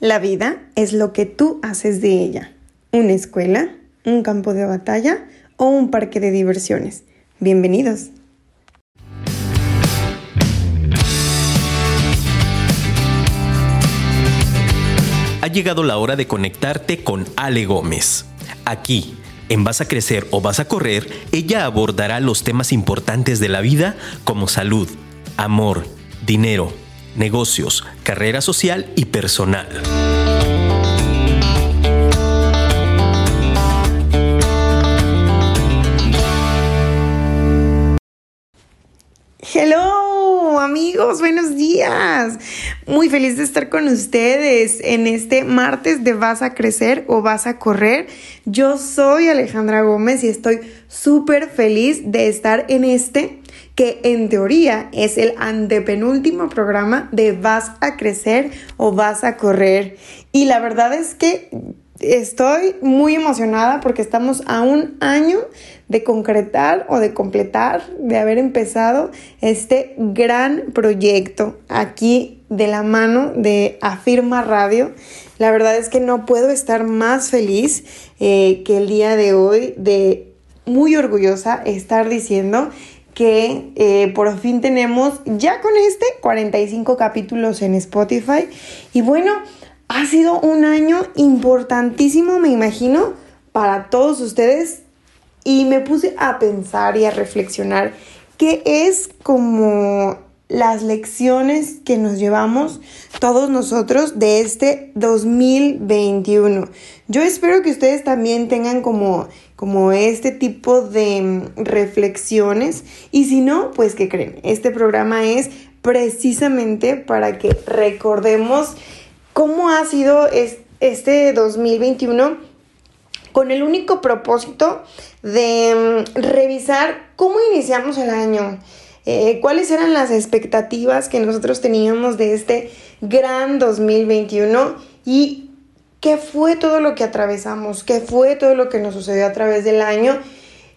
La vida es lo que tú haces de ella. Una escuela, un campo de batalla o un parque de diversiones. Bienvenidos. Ha llegado la hora de conectarte con Ale Gómez. Aquí, en Vas a Crecer o Vas a Correr, ella abordará los temas importantes de la vida como salud, amor, dinero, negocios, carrera social y personal. Hello amigos, buenos días. Muy feliz de estar con ustedes en este martes de Vas a crecer o vas a correr. Yo soy Alejandra Gómez y estoy súper feliz de estar en este que en teoría es el antepenúltimo programa de Vas a crecer o vas a correr. Y la verdad es que estoy muy emocionada porque estamos a un año de concretar o de completar, de haber empezado este gran proyecto aquí de la mano de Afirma Radio. La verdad es que no puedo estar más feliz eh, que el día de hoy de muy orgullosa estar diciendo que eh, por fin tenemos ya con este 45 capítulos en Spotify. Y bueno, ha sido un año importantísimo, me imagino, para todos ustedes. Y me puse a pensar y a reflexionar qué es como las lecciones que nos llevamos todos nosotros de este 2021. Yo espero que ustedes también tengan como, como este tipo de mm, reflexiones. Y si no, pues que creen, este programa es precisamente para que recordemos cómo ha sido este 2021 con el único propósito de mm, revisar cómo iniciamos el año eh, cuáles eran las expectativas que nosotros teníamos de este gran 2021 y qué fue todo lo que atravesamos, qué fue todo lo que nos sucedió a través del año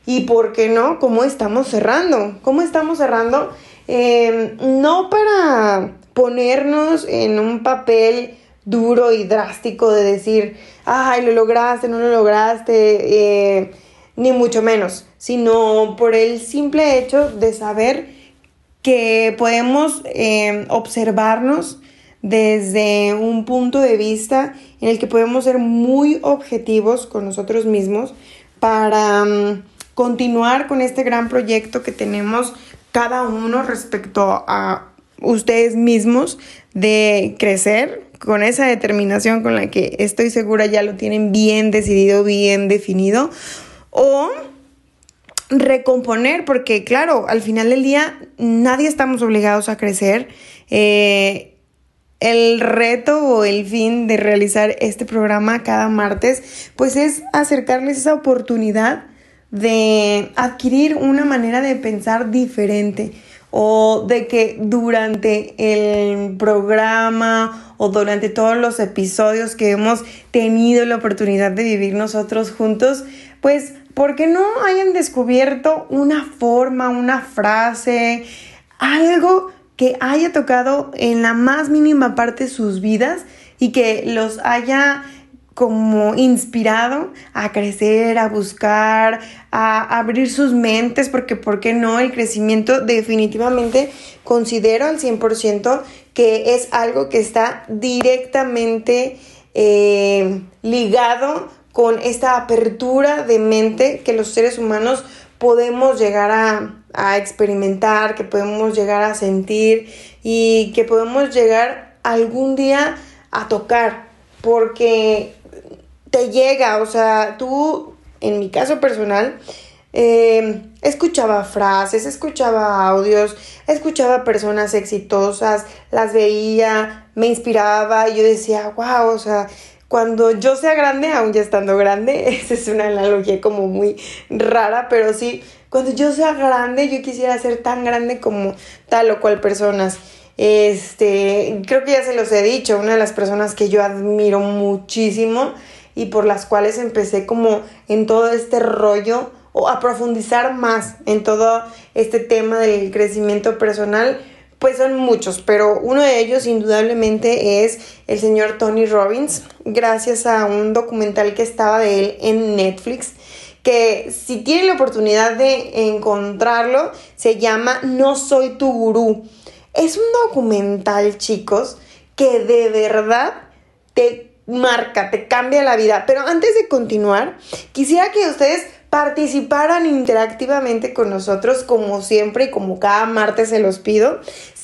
y por qué no, cómo estamos cerrando, cómo estamos cerrando, em, no para ponernos en un papel duro y drástico de decir, ay, lo lograste, no lo lograste, eh, ni mucho menos, sino por el simple hecho de saber que podemos eh, observarnos desde un punto de vista en el que podemos ser muy objetivos con nosotros mismos para mm, continuar con este gran proyecto que tenemos cada uno respecto a ustedes mismos de crecer con esa determinación con la que estoy segura ya lo tienen bien decidido, bien definido o recomponer, porque claro, al final del día nadie estamos obligados a crecer. Eh, el reto o el fin de realizar este programa cada martes, pues es acercarles esa oportunidad de adquirir una manera de pensar diferente o de que durante el programa o durante todos los episodios que hemos tenido la oportunidad de vivir nosotros juntos, pues porque no hayan descubierto una forma, una frase, algo que haya tocado en la más mínima parte sus vidas y que los haya como inspirado a crecer, a buscar, a abrir sus mentes, porque ¿por qué no? El crecimiento definitivamente considero al 100% que es algo que está directamente eh, ligado con esta apertura de mente que los seres humanos podemos llegar a, experimentar, que podemos llegar a sentir y que podemos llegar algún día a tocar, porque te llega, o sea, tú, en mi caso personal, eh, escuchaba frases, escuchaba audios, escuchaba personas exitosas, las veía, me inspiraba y yo decía, wow, o sea, cuando yo sea grande, aún ya estando grande, esa es una analogía como muy rara, pero sí, cuando yo sea grande, yo quisiera ser tan grande como tal o cual personas. Este, creo que ya se los he dicho, una de las personas que yo admiro muchísimo y por las cuales empecé como en todo este rollo o a profundizar más en todo este tema del crecimiento personal pues son muchos, pero uno de ellos indudablemente es el señor Tony Robbins, gracias a un documental que estaba de él en Netflix que si tienen la oportunidad de encontrarlo, se llama No soy tu gurú. Es un documental, chicos, que de verdad te marca, te cambia la vida. Pero antes de continuar, quisiera que ustedes participaran interactivamente con nosotros, como siempre y como cada martes se los pido.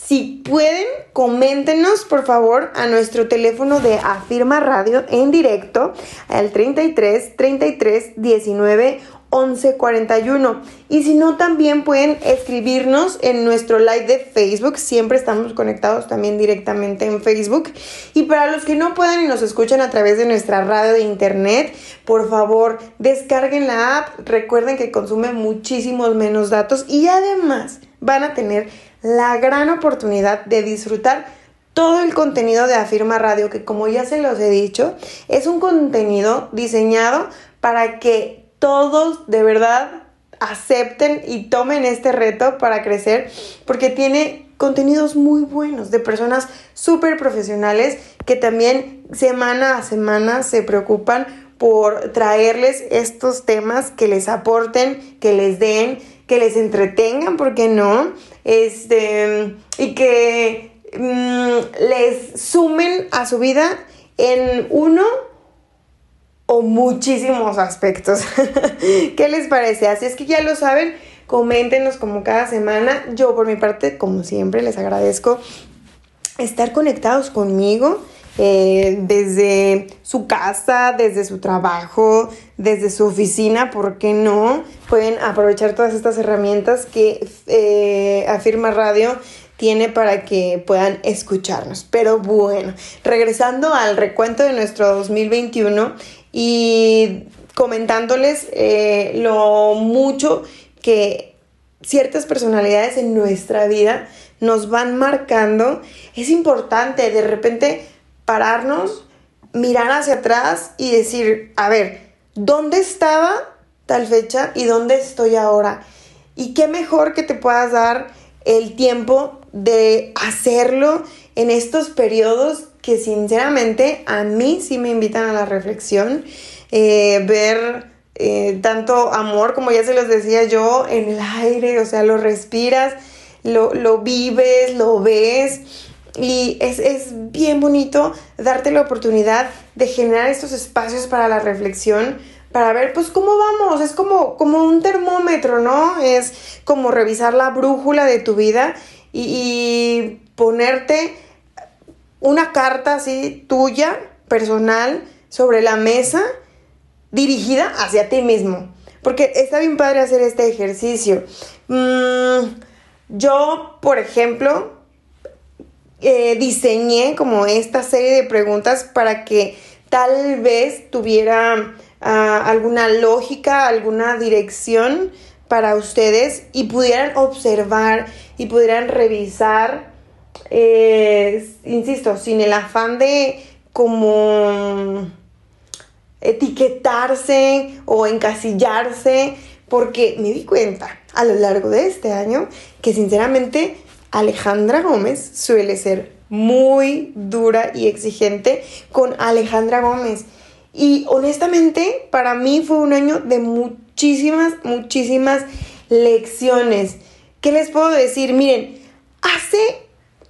Si pueden, coméntenos por favor a nuestro teléfono de Afirma Radio en directo al 33 33 19 1141. Y si no, también pueden escribirnos en nuestro live de Facebook. Siempre estamos conectados también directamente en Facebook. Y para los que no puedan y nos escuchan a través de nuestra radio de internet, por favor, descarguen la app. Recuerden que consume muchísimos menos datos y además van a tener la gran oportunidad de disfrutar todo el contenido de Afirma Radio, que como ya se los he dicho, es un contenido diseñado para que todos de verdad acepten y tomen este reto para crecer porque tiene contenidos muy buenos de personas súper profesionales que también semana a semana se preocupan por traerles estos temas que les aporten, que les den, que les entretengan, ¿por qué no? Este, y que mm, les sumen a su vida en uno o muchísimos aspectos. ¿Qué les parece? Así es que ya lo saben, coméntenos como cada semana. Yo por mi parte, como siempre, les agradezco estar conectados conmigo. Eh, desde su casa, desde su trabajo, desde su oficina, ¿por qué no? Pueden aprovechar todas estas herramientas que eh, Afirma Radio tiene para que puedan escucharnos. Pero bueno, regresando al recuento de nuestro 2021 y comentándoles eh, lo mucho que ciertas personalidades en nuestra vida nos van marcando, es importante de repente pararnos, mirar hacia atrás y decir, a ver, ¿dónde estaba tal fecha y dónde estoy ahora? Y qué mejor que te puedas dar el tiempo de hacerlo en estos periodos que sinceramente a mí sí me invitan a la reflexión, eh, ver eh, tanto amor, como ya se los decía yo, en el aire, o sea, lo respiras, lo, lo vives, lo ves. Y es, es, bien bonito darte la oportunidad de generar estos espacios para la reflexión, para ver pues cómo vamos, es como, como un termómetro, ¿no? Es como revisar la brújula de tu vida y, y ponerte una carta así tuya, personal, sobre la mesa, dirigida hacia ti mismo. Porque está bien padre hacer este ejercicio. Mm, yo, por ejemplo, eh, diseñé como esta serie de preguntas para que tal vez tuviera ah, alguna lógica, alguna dirección para ustedes y pudieran observar y pudieran revisar eh, insisto, sin el afán de como etiquetarse o encasillarse, porque me di cuenta a lo largo de este año que sinceramente Alejandra Gómez suele ser muy dura y exigente con Alejandra Gómez. Y honestamente, para mí fue un año de muchísimas, muchísimas lecciones. ¿Qué les puedo decir? Miren, hace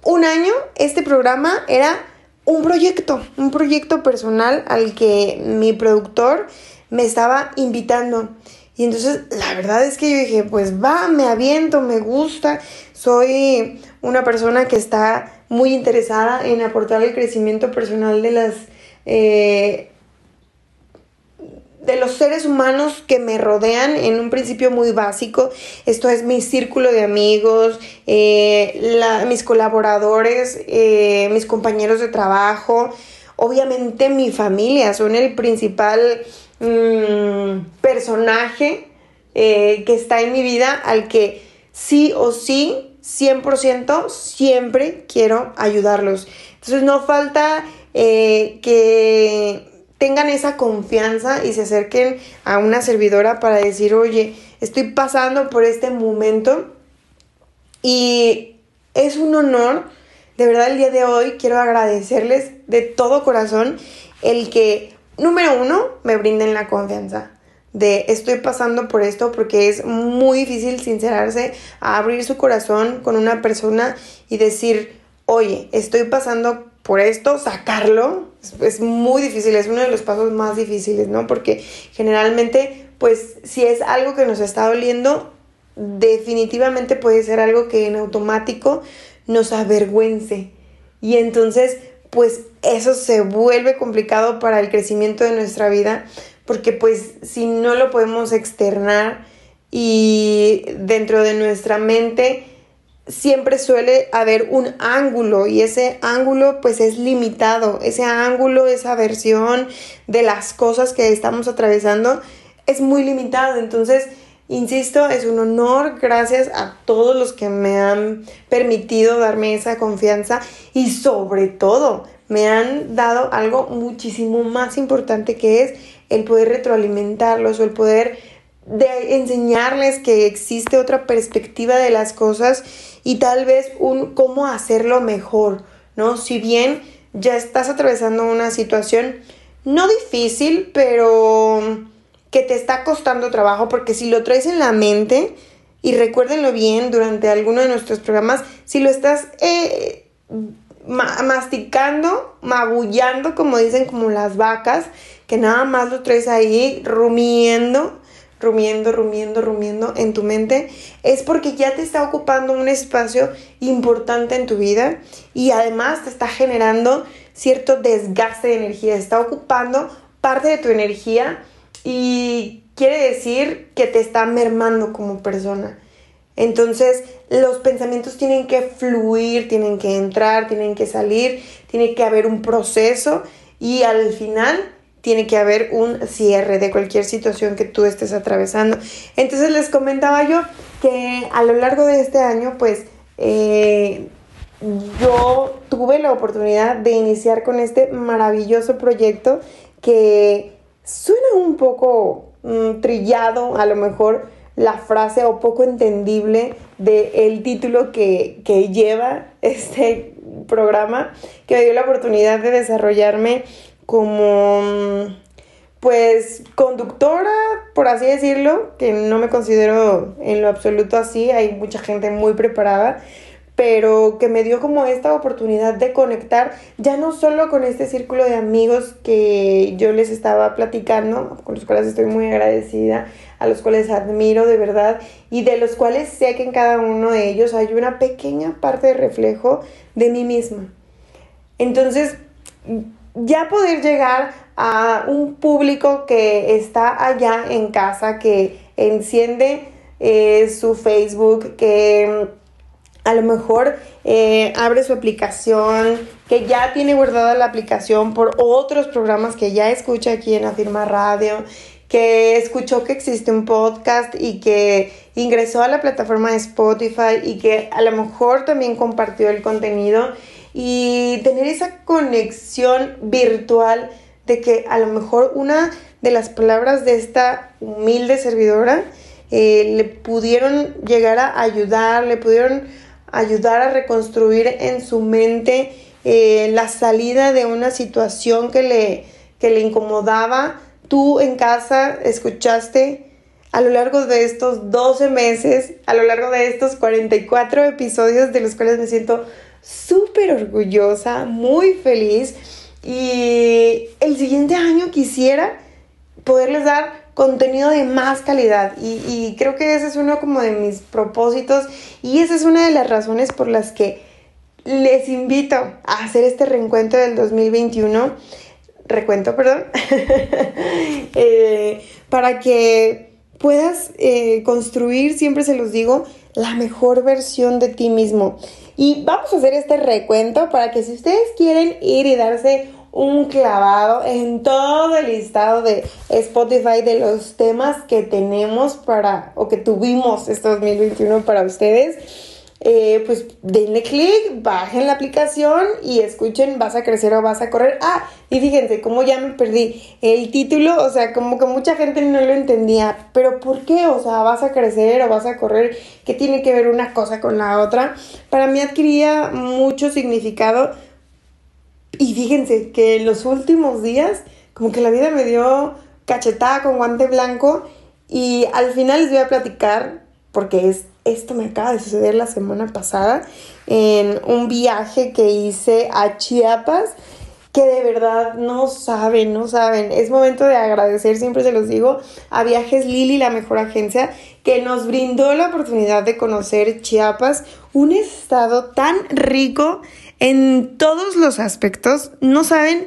un año este programa era un proyecto, un proyecto personal al que mi productor me estaba invitando. Y entonces la verdad es que yo dije, pues va, me aviento, me gusta, soy una persona que está muy interesada en aportar el crecimiento personal de las eh, de los seres humanos que me rodean en un principio muy básico. Esto es mi círculo de amigos, eh, mis colaboradores, eh, mis compañeros de trabajo, obviamente mi familia, son el principal mm, personaje eh, que está en mi vida al que sí o sí, 100%, siempre quiero ayudarlos. Entonces no falta que tengan esa confianza y se acerquen a una servidora para decir, oye, estoy pasando por este momento y es un honor. De verdad el día de hoy quiero agradecerles de todo corazón el que, número uno, me brinden la confianza de estoy pasando por esto porque es muy difícil sincerarse a abrir su corazón con una persona y decir, oye, estoy pasando por esto, sacarlo, es, muy difícil, es uno de los pasos más difíciles, ¿no? Porque generalmente, pues si es algo que nos está doliendo, definitivamente puede ser algo que en automático nos avergüence. Y entonces, pues eso se vuelve complicado para el crecimiento de nuestra vida porque pues si no lo podemos externar y dentro de nuestra mente siempre suele haber un ángulo y ese ángulo pues es limitado, ese ángulo, esa versión de las cosas que estamos atravesando es muy limitado, entonces Insisto, es un honor, gracias a todos los que me han permitido darme esa confianza y sobre todo me han dado algo muchísimo más importante que es el poder retroalimentarlos o el poder de enseñarles que existe otra perspectiva de las cosas y tal vez un cómo hacerlo mejor, ¿no? Si bien ya estás atravesando una situación no difícil, pero que te está costando trabajo, porque si lo traes en la mente, y recuérdenlo bien durante alguno de nuestros programas, si lo estás eh, masticando, magullando, como dicen como las vacas, que nada más lo traes ahí rumiendo, rumiendo, rumiendo, rumiendo en tu mente, es porque ya te está ocupando un espacio importante en tu vida y además te está generando cierto desgaste de energía, está ocupando parte de tu energía y quiere decir que te está mermando como persona. Entonces, los pensamientos tienen que fluir, tienen que entrar, tienen que salir, tiene que haber un proceso y al final tiene que haber un cierre de cualquier situación que tú estés atravesando. Entonces les comentaba yo que a lo largo de este año, pues eh, yo tuve la oportunidad de iniciar con este maravilloso proyecto que suena un poco mm, trillado, a lo mejor la frase o poco entendible del título que, que lleva este programa, que me dio la oportunidad de desarrollarme como pues conductora, por así decirlo, que no me considero en lo absoluto así, hay mucha gente muy preparada, pero que me dio como esta oportunidad de conectar ya no solo con este círculo de amigos que yo les estaba platicando, con los cuales estoy muy agradecida, a los cuales admiro de verdad y de los cuales sé que en cada uno de ellos hay una pequeña parte de reflejo de mí misma. Entonces, ya poder llegar a un público que está allá en casa, que enciende eh, su Facebook, que a lo mejor eh, abre su aplicación, que ya tiene guardada la aplicación por otros programas que ya escucha aquí en Afirma Radio, que escuchó que existe un podcast y que ingresó a la plataforma de Spotify y que a lo mejor también compartió el contenido y tener esa conexión virtual de que a lo mejor una de las palabras de esta humilde servidora eh, le pudieron llegar a ayudar, le pudieron ayudar a reconstruir en su mente eh, la salida de una situación que le, que le incomodaba. Tú en casa escuchaste a lo largo de estos 12 meses, a lo largo de estos 44 episodios de los cuales me siento súper orgullosa, muy feliz y el siguiente año quisiera poderles dar contenido de más calidad y, creo que ese es uno como de mis propósitos y esa es una de las razones por las que les invito a hacer este reencuentro del 2021 recuento, perdón, eh, para que puedas eh, construir, siempre se los digo, la mejor versión de ti mismo. Y vamos a hacer este recuento para que si ustedes quieren ir y darse un clavado en todo el listado de Spotify de los temas que tenemos para o que tuvimos este 2021 para ustedes. Eh, pues denle clic, bajen la aplicación y escuchen Vas a crecer o vas a correr. Ah, y fíjense, como ya me perdí el título, o sea, como que mucha gente no lo entendía, pero ¿por qué? O sea, vas a crecer o vas a correr, ¿qué tiene que ver una cosa con la otra? Para mí adquiría mucho significado y fíjense que los últimos días, como que la vida me dio cachetada con guante blanco y al final les voy a platicar, porque es esto me acaba de suceder la semana pasada en un viaje que hice a Chiapas que de verdad no saben, no saben. Es momento de agradecer, siempre se los digo, a Viajes Lili, la mejor agencia, que nos brindó la oportunidad de conocer Chiapas, un estado tan rico en todos los aspectos. No saben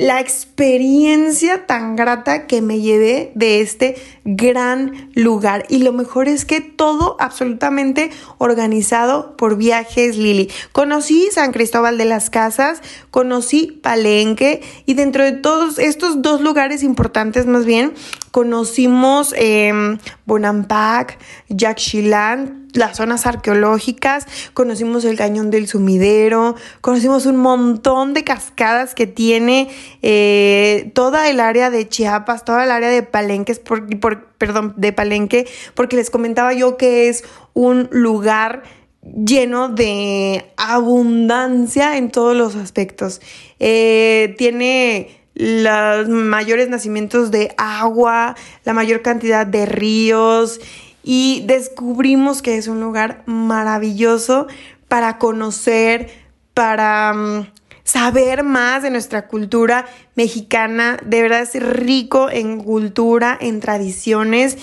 la experiencia tan grata que me llevé de este gran lugar. Y lo mejor es que todo absolutamente organizado por Viajes Lili. Conocí San Cristóbal de las Casas, conocí Palenque y dentro de todos estos dos lugares importantes más bien, conocimos eh, Bonampak, Yaxchilán, las zonas arqueológicas, conocimos el cañón del sumidero, conocimos un montón de cascadas que tiene eh, toda el área de Chiapas, toda el área de Palenque, por, perdón, de Palenque, porque les comentaba yo que es un lugar lleno de abundancia en todos los aspectos. Eh, tiene los mayores nacimientos de agua, la mayor cantidad de ríos y descubrimos que es un lugar maravilloso para conocer, para mm, saber más de nuestra cultura mexicana. De verdad es rico en cultura, en tradiciones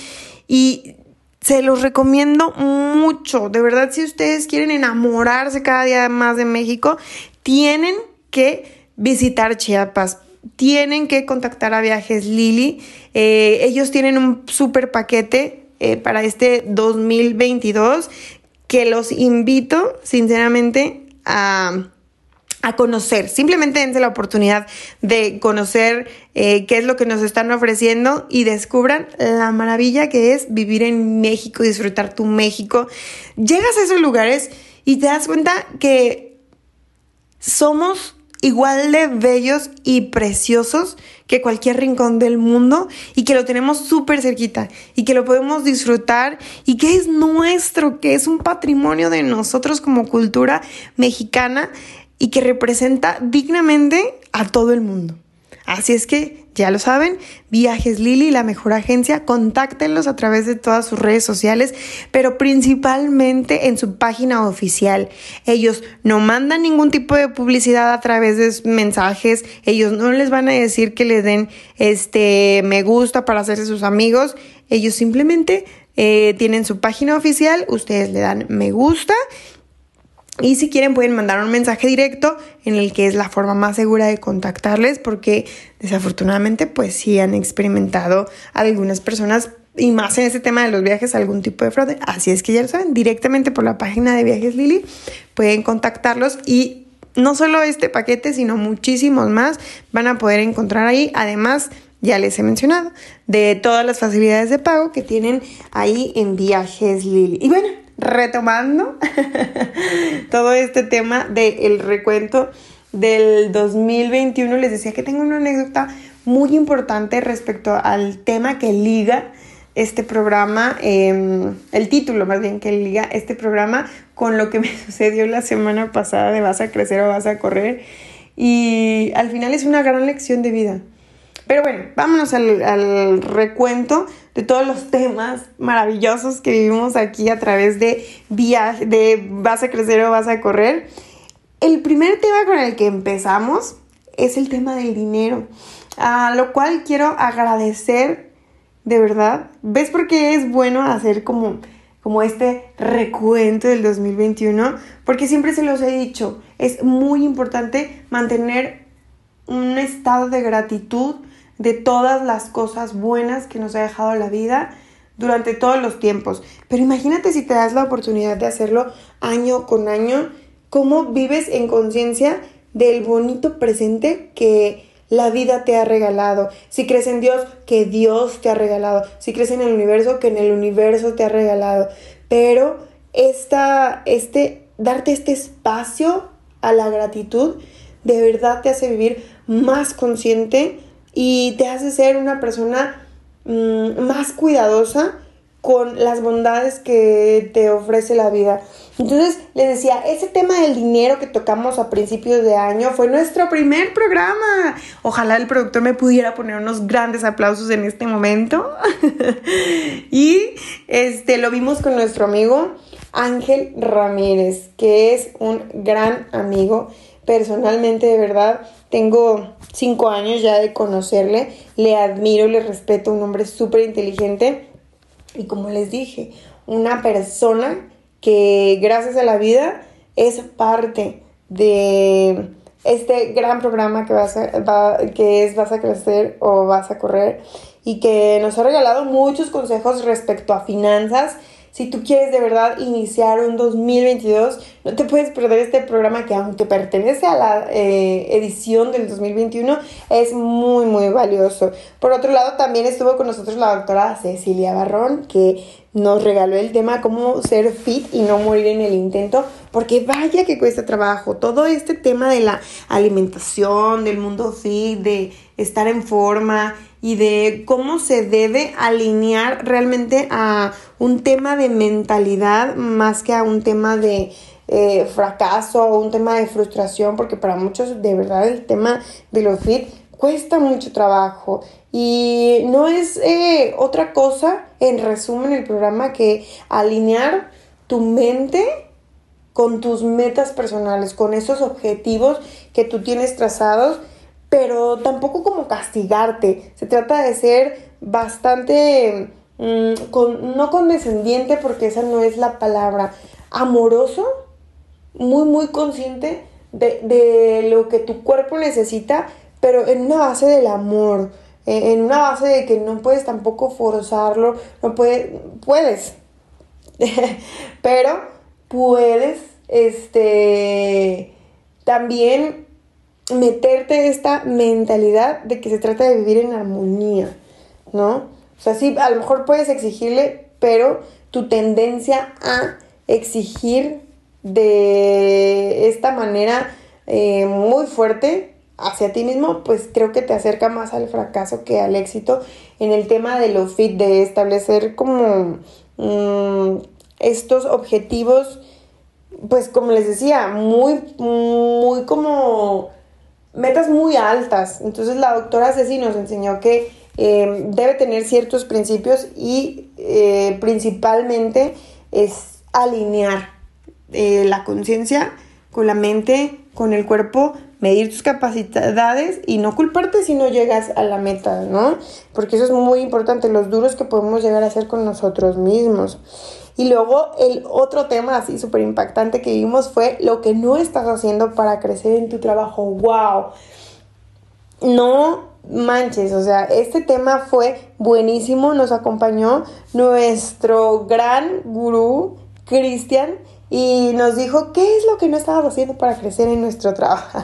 y se los recomiendo mucho. De verdad, si ustedes quieren enamorarse cada día más de México, tienen que visitar Chiapas tienen que contactar a Viajes Lili. Eh, ellos tienen un super paquete eh, para este 2022 que los invito sinceramente a, conocer. Simplemente dense la oportunidad de conocer eh, qué es lo que nos están ofreciendo y descubran la maravilla que es vivir en México, disfrutar tu México. Llegas a esos lugares y te das cuenta que somos igual de bellos y preciosos que cualquier rincón del mundo y que lo tenemos súper cerquita y que lo podemos disfrutar y que es nuestro, que es un patrimonio de nosotros como cultura mexicana y que representa dignamente a todo el mundo. Así es que ya lo saben, Viajes Lili, la mejor agencia, contáctenlos a través de todas sus redes sociales, pero principalmente en su página oficial. Ellos no mandan ningún tipo de publicidad a través de mensajes, ellos no les van a decir que le den este me gusta para hacerse sus amigos, ellos simplemente eh, tienen su página oficial, ustedes le dan me gusta y si quieren pueden mandar un mensaje directo en el que es la forma más segura de contactarles porque desafortunadamente pues sí han experimentado algunas personas y más en este tema de los viajes algún tipo de fraude. Así es que ya lo saben, directamente por la página de Viajes Lili pueden contactarlos y no solo este paquete, sino muchísimos más van a poder encontrar ahí. Además, ya les he mencionado, de todas las facilidades de pago que tienen ahí en Viajes Lili. Y bueno, retomando todo este tema del recuento del 2021, les decía que tengo una anécdota muy importante respecto al tema que liga este programa, em, el título más bien que liga este programa con lo que me sucedió la semana pasada de vas a crecer o vas a correr. Y al final es una gran lección de vida. Pero bueno, vámonos al, recuento de todos los temas maravillosos que vivimos aquí a través de viaje, de vas a crecer o vas a correr. El primer tema con el que empezamos es el tema del dinero, a lo cual quiero agradecer de verdad. ¿Ves por qué es bueno hacer como, como este recuento del 2021? Porque siempre se los he dicho, es muy importante mantener un estado de gratitud de todas las cosas buenas que nos ha dejado la vida durante todos los tiempos. Pero imagínate si te das la oportunidad de hacerlo año con año, cómo vives en conciencia del bonito presente que la vida te ha regalado. Si crees en Dios, que Dios te ha regalado. Si crees en el universo, que en el universo te ha regalado. Pero esta, este, darte este espacio a la gratitud, de verdad te hace vivir más consciente y te hace ser una persona mm, más cuidadosa con las bondades que te ofrece la vida. Entonces les decía, ese tema del dinero que tocamos a principios de año fue nuestro primer programa. Ojalá el productor me pudiera poner unos grandes aplausos en este momento. y este lo vimos con nuestro amigo Ángel Ramírez, que es un gran amigo. Personalmente, de verdad, tengo cinco años ya de conocerle. Le admiro, le respeto, un hombre súper inteligente y como les dije, una persona que gracias a la vida es parte de este gran programa que, vas que es Vas a crecer o vas a correr y que nos ha regalado muchos consejos respecto a finanzas si tú quieres de verdad iniciar un 2022, no te puedes perder este programa que aunque pertenece a la eh, edición del 2021, es muy, muy valioso. Por otro lado, también estuvo con nosotros la doctora Cecilia Barrón, que nos regaló el tema cómo ser fit y no morir en el intento, porque vaya que cuesta trabajo. Todo este tema de la alimentación, del mundo fit, de estar en forma, y de cómo se debe alinear realmente a un tema de mentalidad más que a un tema de eh, fracaso o un tema de frustración, porque para muchos de verdad el tema de los fit cuesta mucho trabajo. Y no es eh, otra cosa, en resumen, el programa que alinear tu mente con tus metas personales, con esos objetivos que tú tienes trazados pero tampoco como castigarte. Se trata de ser bastante, mm, no condescendiente porque esa no es la palabra, amoroso, muy, muy consciente de, lo que tu cuerpo necesita, pero en una base del amor, e, en una base de que no puedes tampoco forzarlo, no puedes, puedes, pero puedes, este, también meterte esta mentalidad de que se trata de vivir en armonía, ¿no? O sea, sí, a lo mejor puedes exigirle, pero tu tendencia a exigir de esta manera eh, muy fuerte hacia ti mismo, pues creo que te acerca más al fracaso que al éxito en el tema de lo fit, de establecer como mm, estos objetivos, pues como les decía, muy, muy como metas muy altas. Entonces la doctora Ceci nos enseñó que em, debe tener ciertos principios y eh, principalmente es alinear eh, la conciencia con la mente, con el cuerpo, medir tus capacidades y no culparte si no llegas a la meta, ¿no? Porque eso es muy importante, los duros que podemos llegar a hacer con nosotros mismos. Y luego el otro tema así súper impactante que vimos fue lo que no estás haciendo para crecer en tu trabajo. ¡Wow! No manches, o sea, este tema fue buenísimo. Nos acompañó nuestro gran gurú, Cristian, y nos dijo qué es lo que no estabas haciendo para crecer en nuestro trabajo.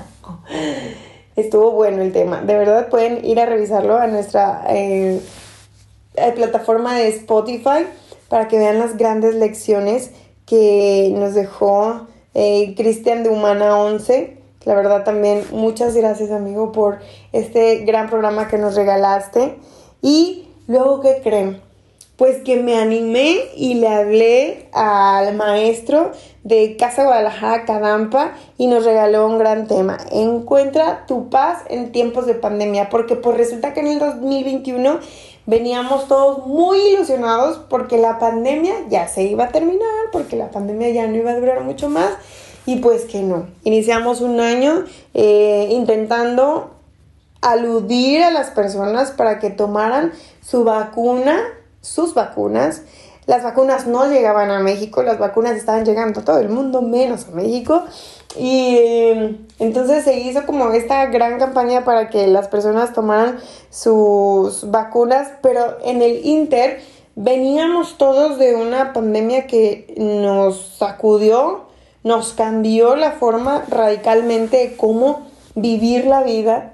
Estuvo bueno el tema. De verdad pueden ir a revisarlo a nuestra eh, plataforma de Spotify para que vean las grandes lecciones que nos dejó eh, Cristian de Humana 11. La verdad también muchas gracias amigo por este gran programa que nos regalaste. Y luego, ¿qué creen? Pues que me animé y le hablé al maestro de Casa Guadalajara Cadampa y nos regaló un gran tema. Encuentra tu paz en tiempos de pandemia, porque pues resulta que en el 2021 veníamos todos muy ilusionados porque la pandemia ya se iba a terminar, porque la pandemia ya no iba a durar mucho más y pues que no. Iniciamos un año eh, intentando aludir a las personas para que tomaran su vacuna, sus vacunas. Las vacunas no llegaban a México, las vacunas estaban llegando a todo el mundo, menos a México. Y em, entonces se hizo como esta gran campaña para que las personas tomaran sus vacunas, pero en el Inter veníamos todos de una pandemia que nos sacudió, nos cambió la forma radicalmente de cómo vivir la vida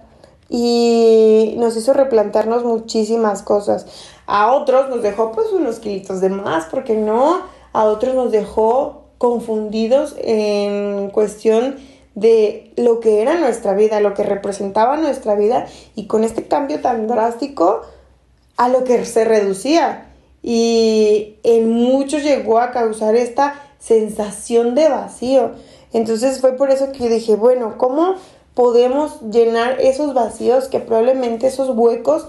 y nos hizo replantarnos muchísimas cosas. A otros nos dejó pues unos kilitos de más, porque no, a otros nos dejó confundidos en cuestión de lo que era nuestra vida, lo que representaba nuestra vida y con este cambio tan drástico a lo que se reducía. Y en muchos llegó a causar esta sensación de vacío. Entonces fue por eso que dije, bueno, ¿cómo podemos llenar esos vacíos que probablemente esos huecos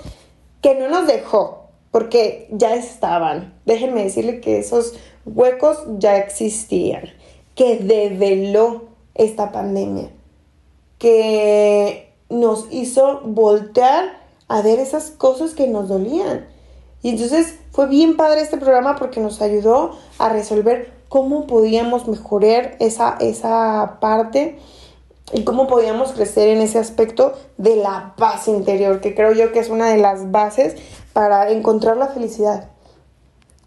que no nos dejó? Porque ya estaban. Déjenme decirle que esos huecos ya existían. Que develó esta pandemia. Que nos hizo voltear a ver esas cosas que nos dolían. Y entonces fue bien padre este programa porque nos ayudó a resolver cómo podíamos mejorar esa, esa parte y cómo podíamos crecer en ese aspecto de la paz interior, que creo yo que es una de las bases para encontrar la felicidad.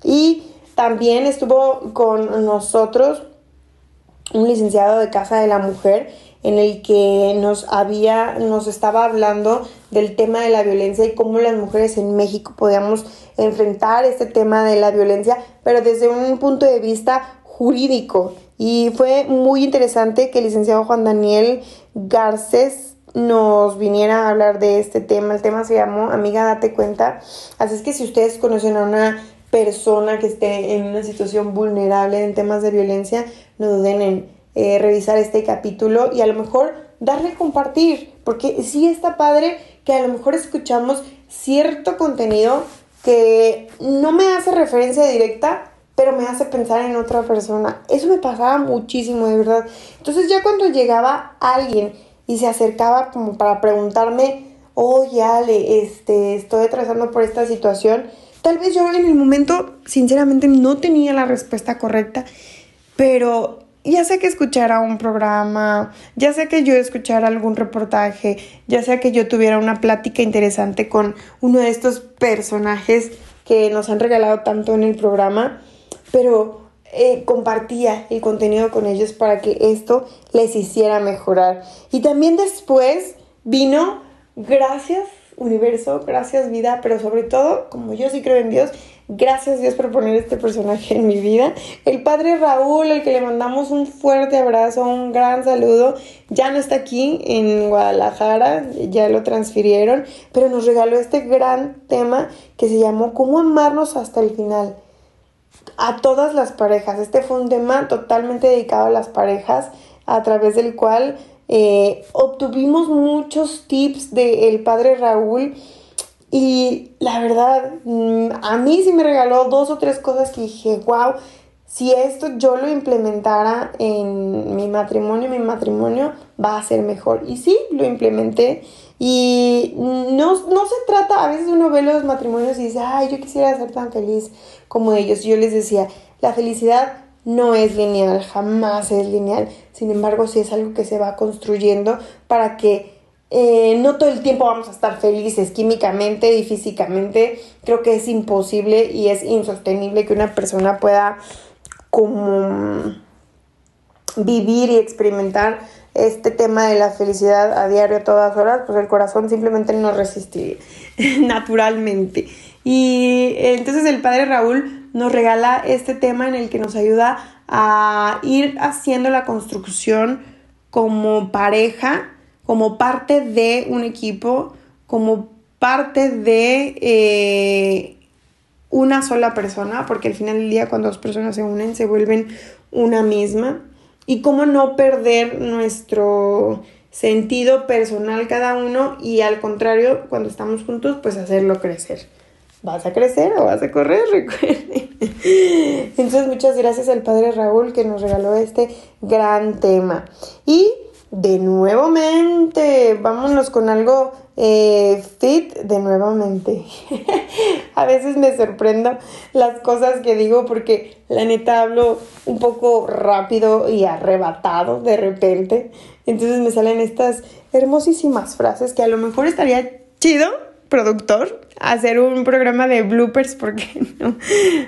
Y también estuvo con nosotros un licenciado de Casa de la Mujer en el que nos había, nos estaba hablando del tema de la violencia y cómo las mujeres en México podíamos enfrentar este tema de la violencia, pero desde un punto de vista jurídico. Y fue muy interesante que el licenciado Juan Daniel Garces nos viniera a hablar de este tema. El tema se llamó Amiga, date cuenta. Así es que si ustedes conocen a una persona que esté en una situación vulnerable en temas de violencia, no duden en eh, revisar este capítulo y a lo mejor darle a compartir, porque sí está padre que a lo mejor escuchamos cierto contenido que no me hace referencia directa, pero me hace pensar en otra persona. Eso me pasaba muchísimo, de verdad. Entonces ya cuando llegaba alguien y se acercaba como para preguntarme, oye Ale, este, estoy atravesando por esta situación, tal vez yo en el momento sinceramente no tenía la respuesta correcta, pero ya sea que escuchara un programa, ya sea que yo escuchara algún reportaje, ya sea que yo tuviera una plática interesante con uno de estos personajes que nos han regalado tanto en el programa, pero eh, compartía el contenido con ellos para que esto les hiciera mejorar. Y también después vino, gracias universo, gracias vida, pero sobre todo, como yo sí creo en Dios, Gracias Dios por poner este personaje en mi vida. El padre Raúl, al que le mandamos un fuerte abrazo, un gran saludo, ya no está aquí en Guadalajara, ya lo transfirieron, pero nos regaló este gran tema que se llamó ¿Cómo amarnos hasta el final? A todas las parejas. Este fue un tema totalmente dedicado a las parejas, a través del cual eh, obtuvimos muchos tips del padre Raúl y la verdad, mm, a mí sí me regaló dos o tres cosas que dije, wow, si esto yo lo implementara en mi matrimonio, mi matrimonio va a ser mejor. Y sí, lo implementé. Y no, no se trata, a veces uno ve los matrimonios y dice, ay, yo quisiera ser tan feliz como ellos. Yo les decía, la felicidad no es lineal, jamás es lineal. Sin embargo, sí es algo que se va construyendo para que eh, no todo el tiempo vamos a estar felices químicamente y físicamente. Creo que es imposible y es insostenible que una persona pueda como vivir y experimentar este tema de la felicidad a diario a todas horas, pues el corazón simplemente no resistiría naturalmente. Y entonces el padre Raúl nos regala este tema en el que nos ayuda a ir haciendo la construcción como pareja como parte de un equipo, como parte de eh, una sola persona, porque al final del día cuando dos personas se unen se vuelven una misma. Y cómo no perder nuestro sentido personal cada uno y al contrario, cuando estamos juntos, pues hacerlo crecer. ¿Vas a crecer o vas a correr? Recuerden. Entonces, muchas gracias al padre Raúl que nos regaló este gran tema. Y de nuevamente. Vámonos con algo eh, fit de nuevamente. a veces me sorprendo las cosas que digo porque la neta hablo un poco rápido y arrebatado de repente. Entonces me salen estas hermosísimas frases que a lo mejor estaría chido productor hacer un programa de bloopers, porque no?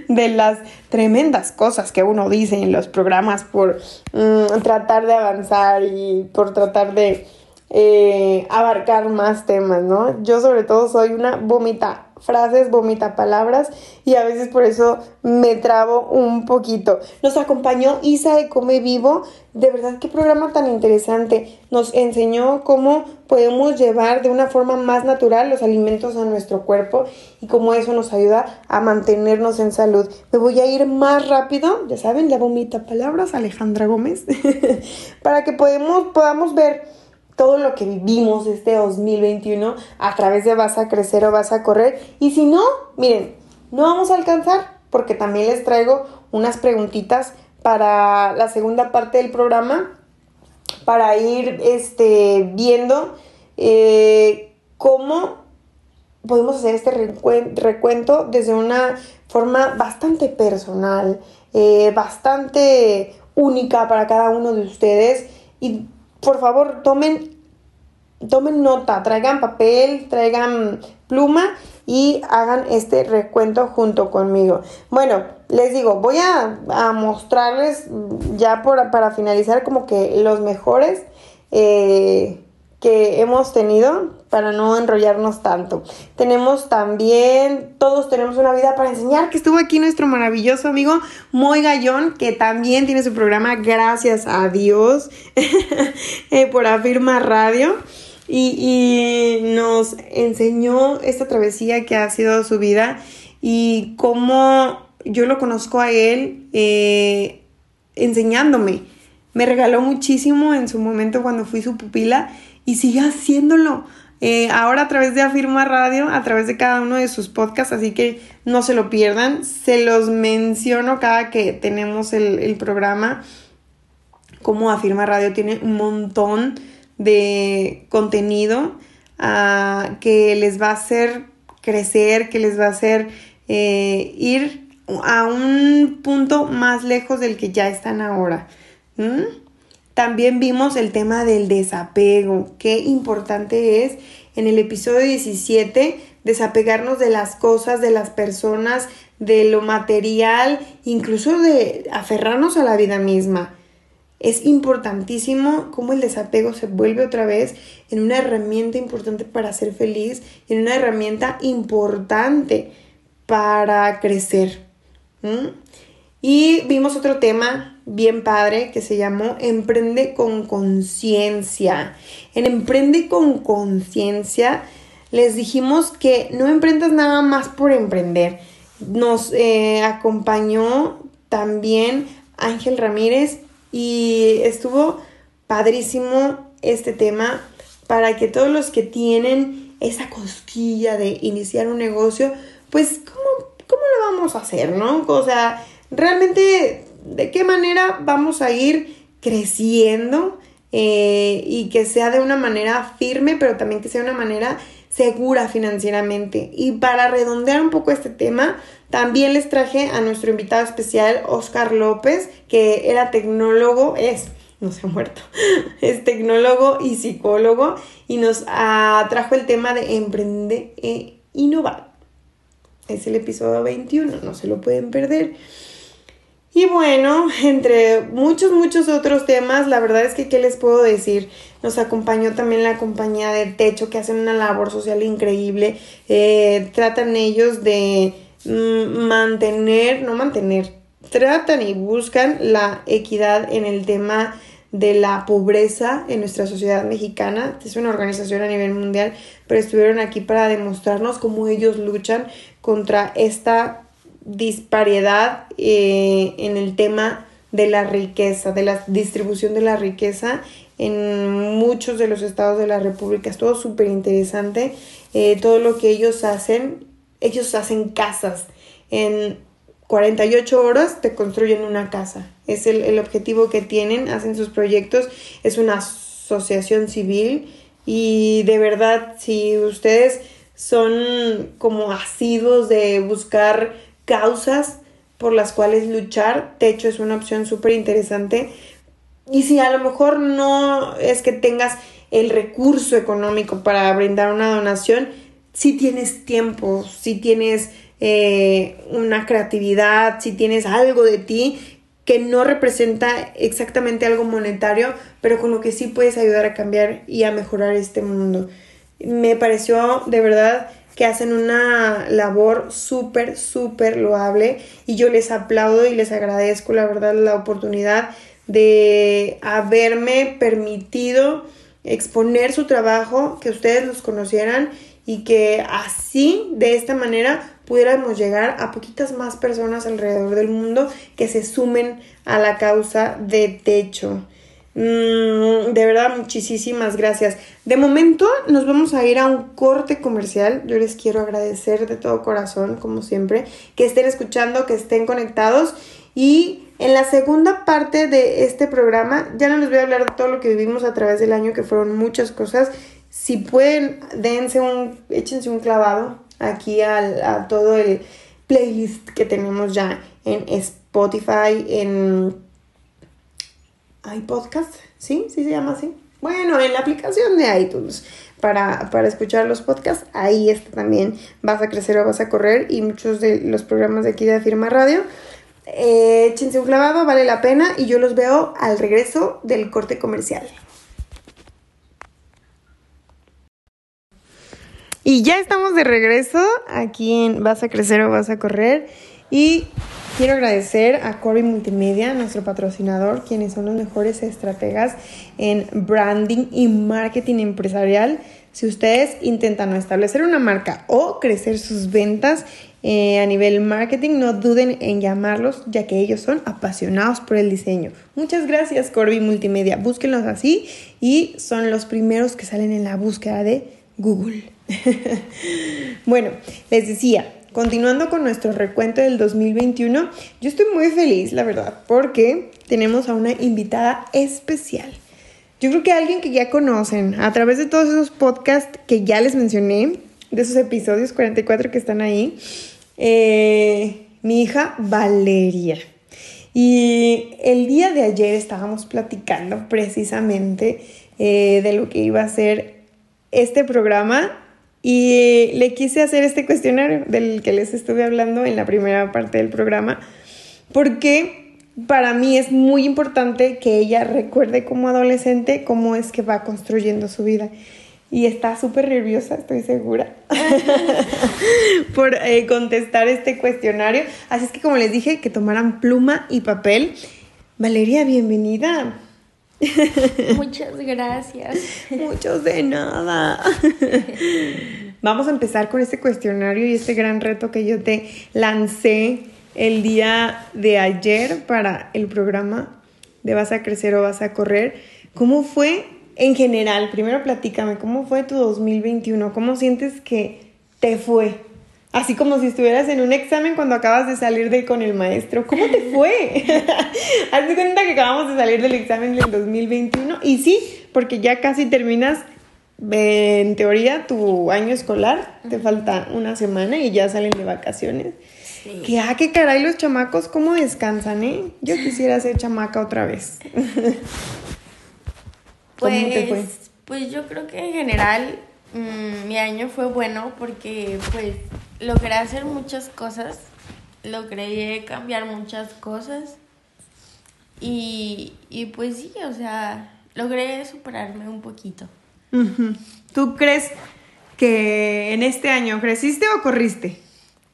De las tremendas cosas que uno dice en los programas por mm, tratar de avanzar y por tratar de eh, abarcar más temas, ¿no? Yo sobre todo soy una vomita frases, vomita palabras y a veces por eso me trabo un poquito. Nos acompañó Isa de Come Vivo, de verdad qué programa tan interesante. Nos enseñó cómo podemos llevar de una forma más natural los alimentos a nuestro cuerpo y cómo eso nos ayuda a mantenernos en salud. Me voy a ir más rápido, ya saben, ya vomita palabras Alejandra Gómez, para que podamos ver todo lo que vivimos este 2021 a través de vas a crecer o vas a correr. Y si no, miren, no vamos a alcanzar porque también les traigo unas preguntitas para la segunda parte del programa para ir este, viendo eh, cómo podemos hacer este recuento desde una forma bastante personal, eh, bastante única para cada uno de ustedes y por favor, tomen, tomen nota, traigan papel, traigan pluma y hagan este recuento junto conmigo. Bueno, les digo, voy a, mostrarles ya para finalizar como que los mejores eh, que hemos tenido para no enrollarnos tanto. Tenemos también, todos tenemos una vida para enseñar, que estuvo aquí nuestro maravilloso amigo Moy Gallón, que también tiene su programa, gracias a Dios, eh, por Afirma Radio. Y, nos enseñó esta travesía que ha sido su vida y cómo yo lo conozco a él eh, enseñándome. Me regaló muchísimo en su momento cuando fui su pupila y sigue haciéndolo. Eh, ahora a través de Afirma Radio, a través de cada uno de sus podcasts, así que no se lo pierdan. Se los menciono cada que tenemos el, programa. Como Afirma Radio tiene un montón de contenido ah, que les va a hacer crecer, que les va a hacer eh, ir a un punto más lejos del que ya están ahora. También vimos el tema del desapego, qué importante es en el episodio 17 desapegarnos de las cosas, de las personas, de lo material, incluso de aferrarnos a la vida misma. Es importantísimo cómo el desapego se vuelve otra vez en una herramienta importante para ser feliz, en una herramienta importante para crecer. Y vimos otro tema bien padre que se llamó Emprende con conciencia. En Emprende con conciencia les dijimos que no emprendas nada más por emprender. Nos eh, acompañó también Ángel Ramírez y estuvo padrísimo este tema para que todos los que tienen esa cosquilla de iniciar un negocio, pues ¿cómo, cómo lo vamos a hacer, no? O sea, realmente de qué manera vamos a ir creciendo eh, y que sea de una manera firme, pero también que sea de una manera segura financieramente. Y para redondear un poco este tema, también les traje a nuestro invitado especial, Oscar López, que era tecnólogo, es, no se ha muerto, es tecnólogo y psicólogo, y nos ah, trajo el tema de emprender e innovar. Es el episodio 21, no se lo pueden perder. Y bueno, entre muchos, muchos otros temas, la verdad es que, ¿qué les puedo decir? Nos acompañó también la compañía de Techo, que hacen una labor social increíble. Eh, tratan ellos de mm, mantener, no mantener, tratan y buscan la equidad en el tema de la pobreza en nuestra sociedad mexicana. Es una organización a nivel mundial, pero estuvieron aquí para demostrarnos cómo ellos luchan contra esta disparidad eh, en el tema de la riqueza, de la distribución de la riqueza en muchos de los estados de la República. Es todo súper interesante. Eh, todo lo que ellos hacen, ellos hacen casas. En 48 horas te construyen una casa. Es el, el objetivo que tienen, hacen sus proyectos. Es una asociación civil y de verdad, si ustedes son como asiduos de buscar causas por las cuales luchar. Techo es una opción súper interesante. Y si a lo mejor no es que tengas el recurso económico para brindar una donación, si tienes tiempo, si tienes eh, una creatividad, si tienes algo de ti que no representa exactamente algo monetario, pero con lo que sí puedes ayudar a cambiar y a mejorar este mundo. Me pareció de verdad que hacen una labor súper, súper loable y yo les aplaudo y les agradezco la verdad la oportunidad de haberme permitido exponer su trabajo, que ustedes los conocieran y que así, de esta manera, pudiéramos llegar a poquitas más personas alrededor del mundo que se sumen a la causa de techo. Mm, de verdad, muchísimas gracias. De momento nos vamos a ir a un corte comercial. Yo les quiero agradecer de todo corazón, como siempre, que estén escuchando, que estén conectados. Y en la segunda parte de este programa, ya no les voy a hablar de todo lo que vivimos a través del año, que fueron muchas cosas. Si pueden, dense un, échense un clavado aquí a todo el playlist que tenemos ya en Spotify, en hay podcast, ¿sí? ¿Sí se llama así? Bueno, en la aplicación de iTunes para, escuchar los podcasts, ahí está también Vas a crecer o vas a correr y muchos de los programas de aquí de Afirma Radio. Eh, un clavado, vale la pena y yo los veo al regreso del corte comercial. Y ya estamos de regreso aquí en Vas a crecer o vas a correr y Quiero agradecer a Corey Multimedia, nuestro patrocinador, quienes son los mejores estrategas en branding y marketing empresarial. Si ustedes intentan establecer una marca o crecer sus ventas eh, a nivel marketing, no duden en llamarlos, ya que ellos son apasionados por el diseño. Muchas gracias, Corby Multimedia. Búsquenlos así y son los primeros que salen en la búsqueda de Google. bueno, les decía, continuando con nuestro recuento del 2021, yo estoy muy feliz, la verdad, porque tenemos a una invitada especial. Yo creo que alguien que ya conocen a través de todos esos podcasts que ya les mencioné, de esos episodios 44 que están ahí, eh, mi hija Valeria. Y el día de ayer estábamos platicando precisamente eh, de lo que iba a ser este programa y le quise hacer este cuestionario del que les estuve hablando en la primera parte del programa, porque para mí es muy importante que ella recuerde como adolescente cómo es que va construyendo su vida. Y está súper nerviosa, estoy segura, por eh, contestar este cuestionario. Así es que como les dije, que tomaran pluma y papel. Valeria, bienvenida. Muchas gracias. Muchos de nada. Vamos a empezar con este cuestionario y este gran reto que yo te lancé el día de ayer para el programa de Vas a crecer o vas a correr. ¿Cómo fue en general? Primero platícame, ¿cómo fue tu 2021? ¿Cómo sientes que te fue? Así como si estuvieras en un examen cuando acabas de salir de con el maestro. ¿Cómo te fue? Haz de cuenta que acabamos de salir del examen del 2021 y sí, porque ya casi terminas en teoría tu año escolar, te falta una semana y ya salen de vacaciones. Sí. Que, ah, qué caray, los chamacos, ¿cómo descansan, eh? Yo quisiera ser chamaca otra vez. ¿Cómo te fue? Pues, pues yo creo que en general mm, mi año fue bueno porque pues logré hacer muchas cosas, logré cambiar muchas cosas y, pues sí, o sea, logré superarme un poquito. ¿Tú crees que en este año creciste o corriste?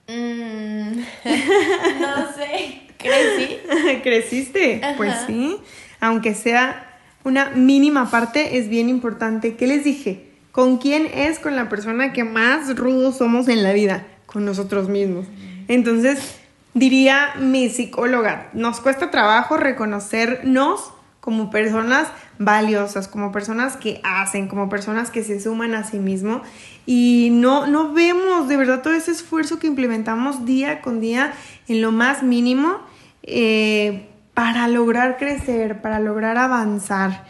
Mm, no sé, crecí. ¿Creciste? Pues sí, aunque sea una mínima parte, es bien importante. ¿Qué les dije? ¿Con quién es con la persona que más rudos somos en la vida? Con nosotros mismos. Entonces, diría mi psicóloga, nos cuesta trabajo reconocernos como personas valiosas, como personas que hacen, como personas que se suman a sí mismo y no, vemos de verdad todo ese esfuerzo que implementamos día con día en lo más mínimo eh, para lograr crecer, para lograr avanzar.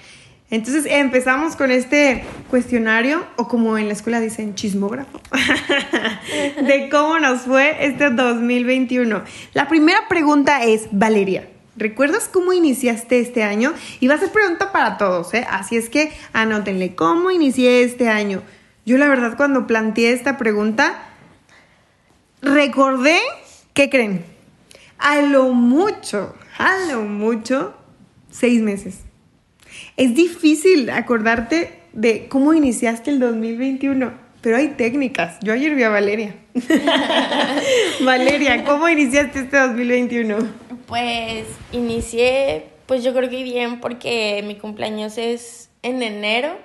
Entonces empezamos con este cuestionario, o como en la escuela dicen, chismógrafo, de cómo nos fue este 2021. La primera pregunta es, Valeria, ¿recuerdas cómo iniciaste este año? Y va a ser pregunta para todos, ¿eh? Así es que anótenle, ¿cómo inicié este año? Yo la verdad cuando planteé esta pregunta, recordé, ¿qué creen? A lo mucho, a lo mucho, seis meses es difícil acordarte de cómo iniciaste el 2021. Pero hay técnicas. Yo ayer vi a Valeria. Valeria, ¿cómo iniciaste este 2021? Pues inicié, pues yo creo que bien porque mi cumpleaños es en enero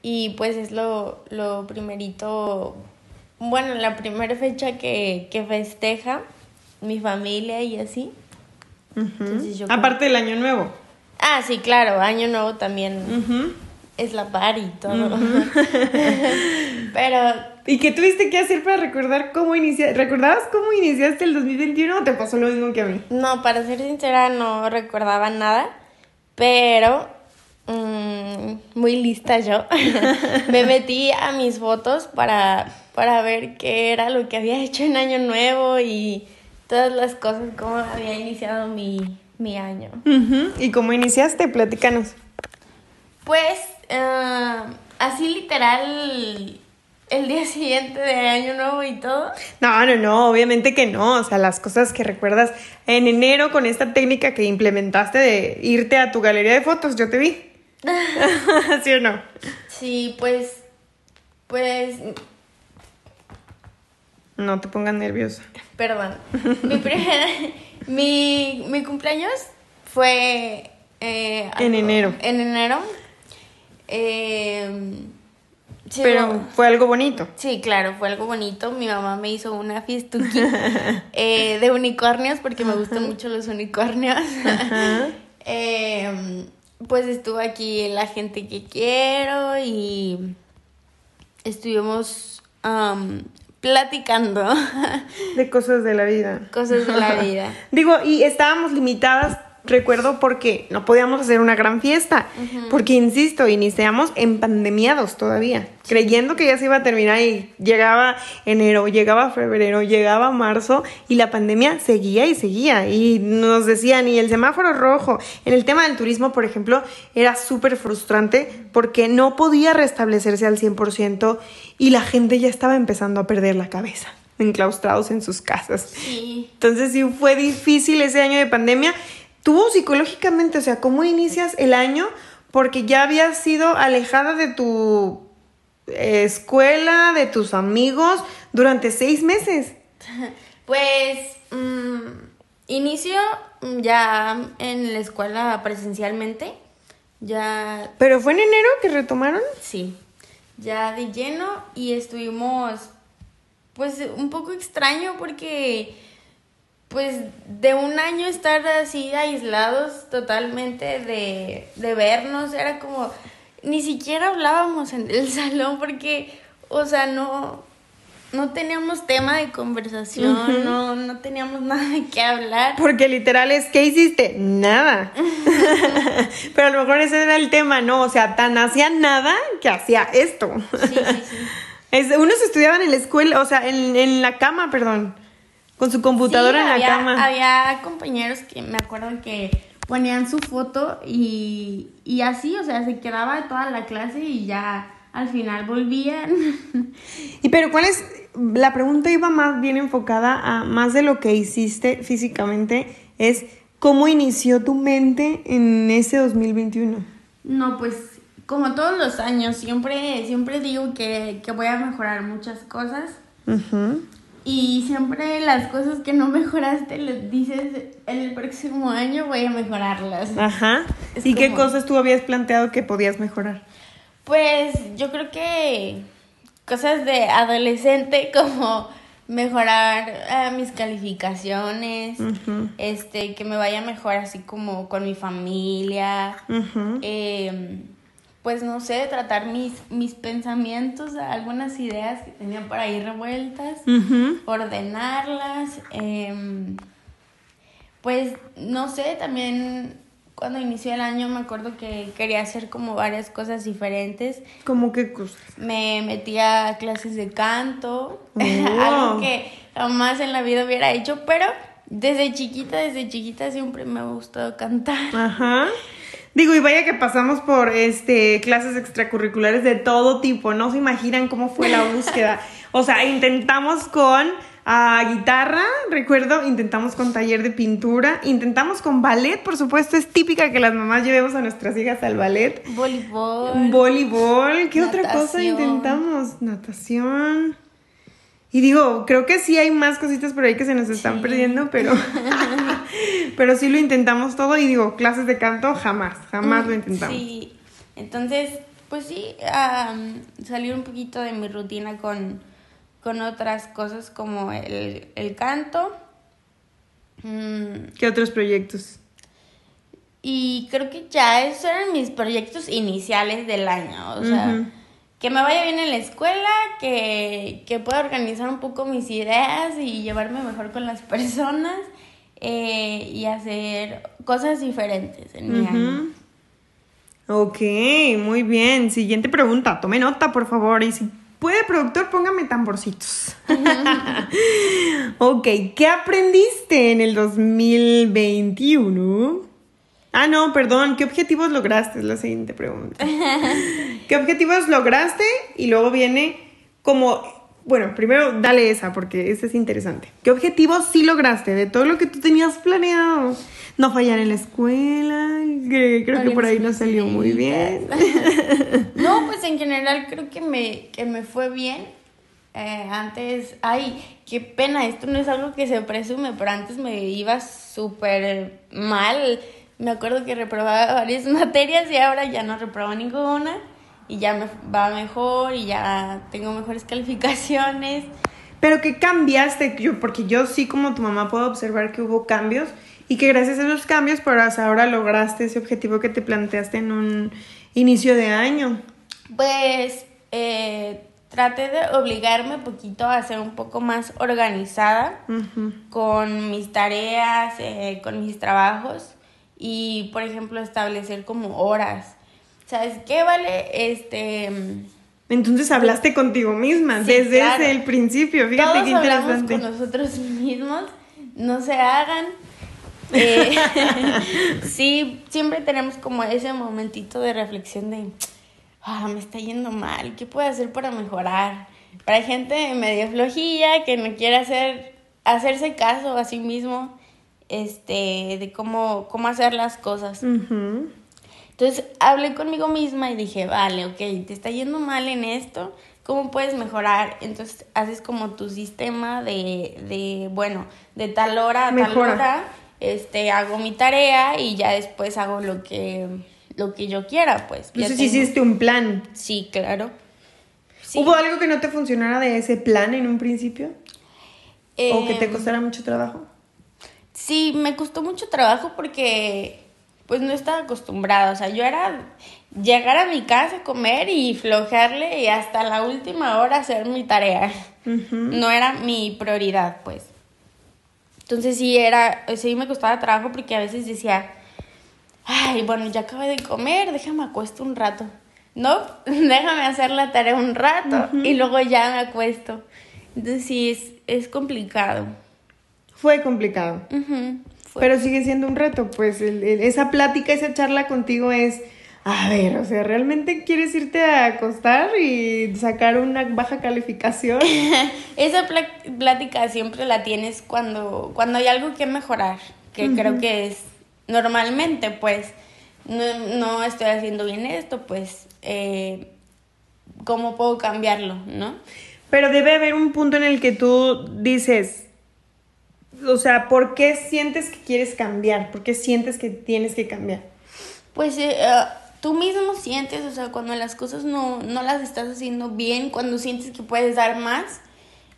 y pues es lo, lo primerito, bueno, la primera fecha que, que festeja mi familia y así. Aparte del año nuevo. Ah, sí, claro, año nuevo también es la par y todo. Pero... ¿Y qué tuviste que hacer para recordar cómo iniciaste? ¿Recordabas cómo iniciaste el 2021 o te pasó lo mismo que a mí? No, para ser sincera no recordaba nada, pero mm, muy lista yo. Me metí a mis fotos para, para ver qué era lo que había hecho en Año Nuevo y todas las cosas, cómo había iniciado mi, mi año. ¿Y cómo iniciaste? Platícanos. Pues uh, así literal el día siguiente de Año Nuevo y todo? No, no, no, obviamente que no. O sea, las cosas que recuerdas en enero con esta técnica que implementaste de irte a tu galería de fotos, yo te vi. ¿Sí o no? Sí, pues. Pues. No te pongas nerviosa. Perdón. mi, primera, mi, mi cumpleaños fue. Eh, en enero. En enero. Eh, pero fue algo bonito. Sí, claro, fue algo bonito. Mi mamá me hizo una fiesta eh, de unicornios porque me gustan mucho los unicornios. Pues estuvo aquí la gente que quiero y estuvimos platicando. de cosas de la vida. Cosas de la vida. Digo, y estábamos limitadas recuerdo porque no podíamos hacer una gran fiesta, porque insisto, iniciamos en pandemiados todavía, creyendo que ya se iba a terminar y llegaba enero, llegaba febrero, llegaba marzo y la pandemia seguía y seguía y nos decían y el semáforo rojo. En el tema del turismo, por ejemplo, era súper frustrante porque no podía restablecerse al 100% y la gente ya estaba empezando a perder la cabeza enclaustrados en sus casas. Entonces sí fue difícil ese año de pandemia tú psicológicamente, o sea, ¿cómo inicias el año? Porque ya habías sido alejada de tu escuela, de tus amigos, durante seis meses. Pues mm, inicio ya en la escuela presencialmente. Ya. ¿Pero fue en enero que retomaron? Sí. Ya de lleno y estuvimos. Pues un poco extraño porque pues de un año estar así aislados totalmente de, de vernos, era como, ni siquiera hablábamos en el salón porque, o sea, no, no teníamos tema de conversación, no, no teníamos nada de qué hablar. Porque literal es, ¿qué hiciste? Nada. Pero a lo mejor ese era el tema, ¿no? O sea, tan hacía nada que hacía esto. Sí, sí, sí. Es, unos estudiaban en la escuela, o sea, en, en la cama, perdón. Con su computadora en la cama. Había compañeros que me acuerdo que ponían su foto y, y así, o sea, se quedaba toda la clase y ya al final volvían. y pero cuál es, la pregunta iba más bien enfocada a más de lo que hiciste físicamente, es cómo inició tu mente en ese 2021. No, pues como todos los años, siempre, siempre digo que, que voy a mejorar muchas cosas. Y siempre las cosas que no mejoraste les dices el próximo año voy a mejorarlas. Ajá. ¿Y qué cosas tú habías planteado que podías mejorar? Pues yo creo que cosas de adolescente como mejorar eh, mis calificaciones, este, que me vaya mejor así como con mi familia, pues no sé, tratar mis, mis pensamientos, algunas ideas que tenía por ahí revueltas, ordenarlas, em, pues no sé, también cuando inició el año me acuerdo que quería hacer como varias cosas diferentes. ¿Cómo qué cosas? Me metía a clases de canto, algo que jamás en la vida hubiera hecho, pero desde chiquita, desde chiquita siempre me ha gustado cantar. Ajá. Digo, y vaya que pasamos por este clases extracurriculares de todo tipo, no se imaginan cómo fue la búsqueda. O sea, intentamos con a guitarra, recuerdo, intentamos con taller de pintura, intentamos con ballet, por supuesto, es típica que las mamás llevemos a nuestras hijas al ballet. Voleibol. Voleibol, ¿qué otra cosa intentamos? Natación. Y digo, creo que sí hay más cositas por ahí que se nos están Sí. perdiendo, pero pero sí lo intentamos todo y digo, clases de canto jamás, jamás lo intentamos. Sí, entonces, pues sí, am, salir un poquito de mi rutina con, con otras cosas como el, el canto. Mm, ¿Qué otros proyectos? y creo que ya esos eran mis proyectos iniciales del año. O sea. Que me vaya bien en la escuela, que, que pueda organizar un poco mis ideas y llevarme mejor con las personas eh, y hacer cosas diferentes en mi año. Ok, muy bien. Siguiente pregunta. Tome nota, por favor. Y si puede, productor, póngame tamborcitos. ok, ¿qué aprendiste en el 2021? Ah, no, perdón. ¿Qué objetivos lograste? Es la siguiente pregunta. ¿Qué objetivos lograste? Y luego viene como... Bueno, primero dale esa porque esa es interesante. ¿Qué objetivos sí lograste de todo lo que tú tenías planeado? No fallar en la escuela, que creo que por ahí no salió muy bien. No, pues en general creo que me, que me fue bien. Eh, antes, ay, qué pena, esto no es algo que se presume, pero antes me iba súper mal. Me acuerdo que reprobaba varias materias y ahora ya no reprobo ninguna y ya me va mejor y ya tengo mejores calificaciones. Pero ¿qué cambiaste? Yo, porque yo sí como tu mamá puedo observar que hubo cambios y que gracias a esos cambios pues ahora lograste ese objetivo que te planteaste en un inicio de año. Pues eh, traté de obligarme poquito a ser un poco más organizada. Con mis tareas, eh, con mis trabajos y, por ejemplo, establecer como horas. ¿Sabes qué vale? Este, mm, Entonces hablaste contigo misma Sí, desde claro. ese el principio. Fíjate todos qué hablamos interesante. con nosotros mismos, no se hagan. Eh, sí, siempre tenemos como ese momentito de reflexión de, ah, me está yendo mal, ¿qué puedo hacer para mejorar? Para gente medio flojilla que no quiere hacer, hacerse caso a sí mismo, este, de cómo, cómo hacer las cosas. Entonces hablé conmigo misma y dije, vale, ok, te está yendo mal en esto, ¿cómo puedes mejorar? Entonces haces como tu sistema de, de bueno, de tal hora a tal hora, este, hago mi tarea y ya después hago lo que, lo que yo quiera, pues. Entonces tengo- hiciste un plan. Sí, claro. Sí. ¿Hubo algo que no te funcionara de ese plan en un principio? ¿O que te Em, costara mucho trabajo? Sí, me costó mucho trabajo porque pues no estaba acostumbrada. O sea, yo era llegar a mi casa, comer y flojearle y hasta la última hora hacer mi tarea. No era mi prioridad, pues. Entonces sí era, sí me costaba trabajo porque a veces decía, ay, bueno, ya acabé de comer, déjame acuesto un rato. No, déjame hacer la tarea un rato y luego ya me acuesto. Entonces sí, es, es complicado. Fue complicado. Fue- Pero sigue siendo un reto, pues el- el- esa plática, esa charla contigo es, a ver, o sea, ¿realmente quieres irte a acostar y sacar una baja calificación? Esa plática siempre la tienes cuando, cuando hay algo que mejorar, que creo que es normalmente, pues, no, no estoy haciendo bien esto, pues, eh, ¿cómo puedo cambiarlo, no? Pero debe haber un punto en el que tú dices, o sea, ¿por qué sientes que quieres cambiar? ¿Por qué sientes que tienes que cambiar? Pues eh, eh, tú mismo sientes, o sea, cuando las cosas no, no las estás haciendo bien, cuando sientes que puedes dar más,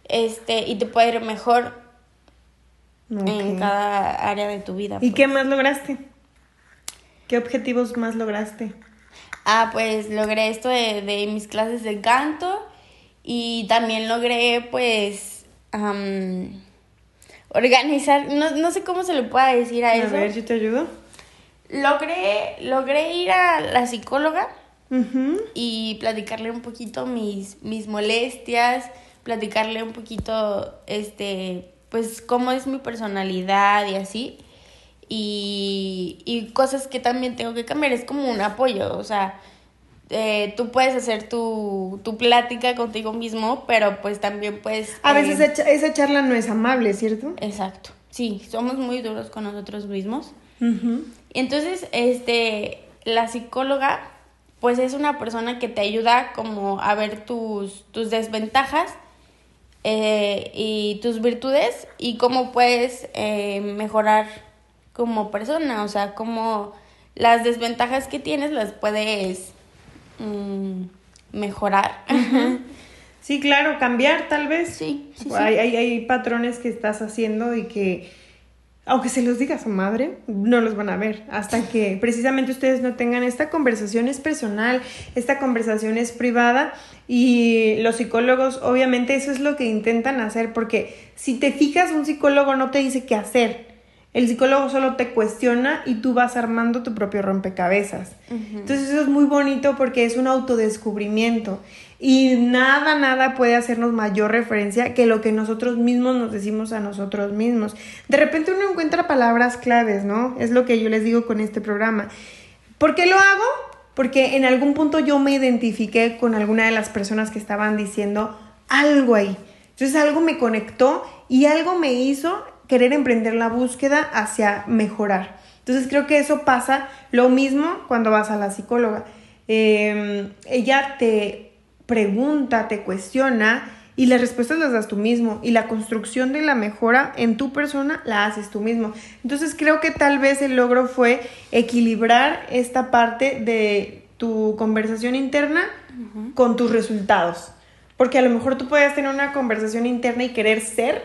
este, y te puede ir mejor en cada área de tu vida. ¿Y pues. qué más lograste? ¿Qué objetivos más lograste? Ah, pues logré esto de, de mis clases de canto y también logré pues organizar, no, no sé cómo se le pueda decir a, A eso. ver, yo te ayudo. Logré, logré ir a la psicóloga y platicarle un poquito mis, mis molestias, platicarle un poquito, este, pues cómo es mi personalidad y así. Y, y cosas que también tengo que cambiar, es como un apoyo, o sea, eh, tú puedes hacer tu, tu plática contigo mismo, pero pues también puedes... A eh, veces esa, cha- esa charla no es amable, ¿cierto? Exacto, sí, somos muy duros con nosotros mismos. Entonces, este, la psicóloga, pues es una persona que te ayuda como a ver tus, tus desventajas eh, y tus virtudes y cómo puedes eh, mejorar como persona, o sea, cómo las desventajas que tienes las puedes mm, mejorar. Sí, claro, cambiar tal vez. Sí, sí, sí. Hay, hay, hay patrones que estás haciendo y que, aunque se los diga a su madre, no los van a ver. Hasta que precisamente ustedes no tengan esta conversación es personal, esta conversación es privada y los psicólogos obviamente eso es lo que intentan hacer porque si te fijas un psicólogo no te dice qué hacer. El psicólogo solo te cuestiona y tú vas armando tu propio rompecabezas. Entonces eso es muy bonito porque es un autodescubrimiento y nada, nada puede hacernos mayor referencia que lo que nosotros mismos nos decimos a nosotros mismos. De repente uno encuentra palabras claves, ¿no? Es lo que yo les digo con este programa. ¿Por qué lo hago? Porque en algún punto yo me identifiqué con alguna de las personas que estaban diciendo algo ahí. Entonces algo me conectó y algo me hizo querer emprender la búsqueda hacia mejorar. Entonces creo que eso pasa lo mismo cuando vas a la psicóloga. Eh, ella te pregunta, te cuestiona y las respuestas las das tú mismo y la construcción de la mejora en tu persona la haces tú mismo. Entonces creo que tal vez el logro fue equilibrar esta parte de tu conversación interna con tus resultados. Porque a lo mejor tú podías tener una conversación interna y querer ser,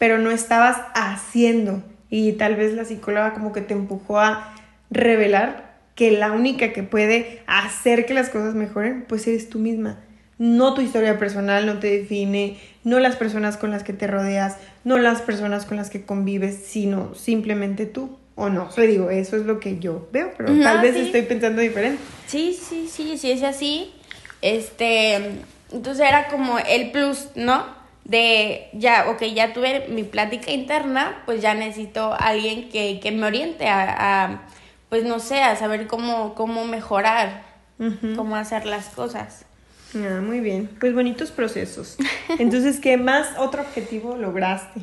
pero no estabas haciendo. Y tal vez la psicóloga como que te empujó a revelar que la única que puede hacer que las cosas mejoren, pues eres tú misma. No tu historia personal no te define, no las personas con las que te rodeas, no las personas con las que convives, sino simplemente tú. O no, le digo, eso es lo que yo veo, pero No, tal vez sí. estoy pensando diferente. Sí, sí, sí, sí, es así. Este, entonces era como el plus, ¿no? De ya, ok, ya tuve mi plática interna, pues ya necesito a alguien que, que me oriente a, a, pues no sé, a saber cómo, cómo mejorar, cómo hacer las cosas. Ah, muy bien. Pues bonitos procesos. Entonces, ¿qué más otro objetivo lograste?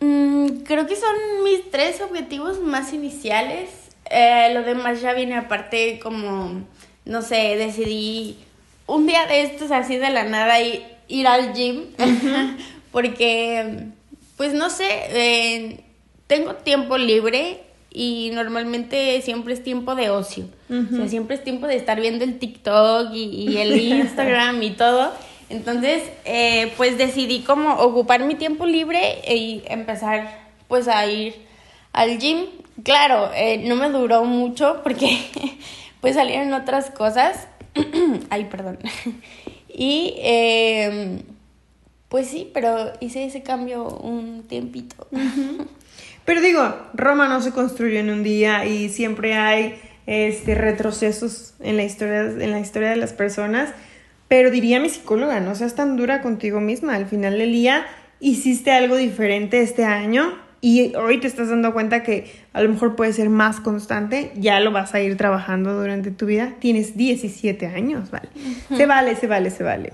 Mm, creo que son mis tres objetivos más iniciales. Eh, lo demás ya viene aparte como, no sé, decidí un día de estos así de la nada y- ir al gym. Porque, pues no sé, eh, tengo tiempo libre y normalmente siempre es tiempo de ocio. O sea, siempre es tiempo de estar viendo el TikTok y, y el Instagram y todo. Entonces, eh, pues decidí como ocupar mi tiempo libre y empezar pues a ir al gym. Claro, eh, no me duró mucho porque pues salieron otras cosas. Ay, perdón. Y eh, pues sí, pero hice ese cambio un tiempito. Pero digo, Roma no se construyó en un día y siempre hay este retrocesos en la historia, en la historia de las personas. Pero diría mi psicóloga, no seas tan dura contigo misma. Al final del día hiciste algo diferente este año y hoy te estás dando cuenta que a lo mejor puede ser más constante. Ya lo vas a ir trabajando durante tu vida. Tienes 17 años, ¿vale? Se vale, se vale, se vale.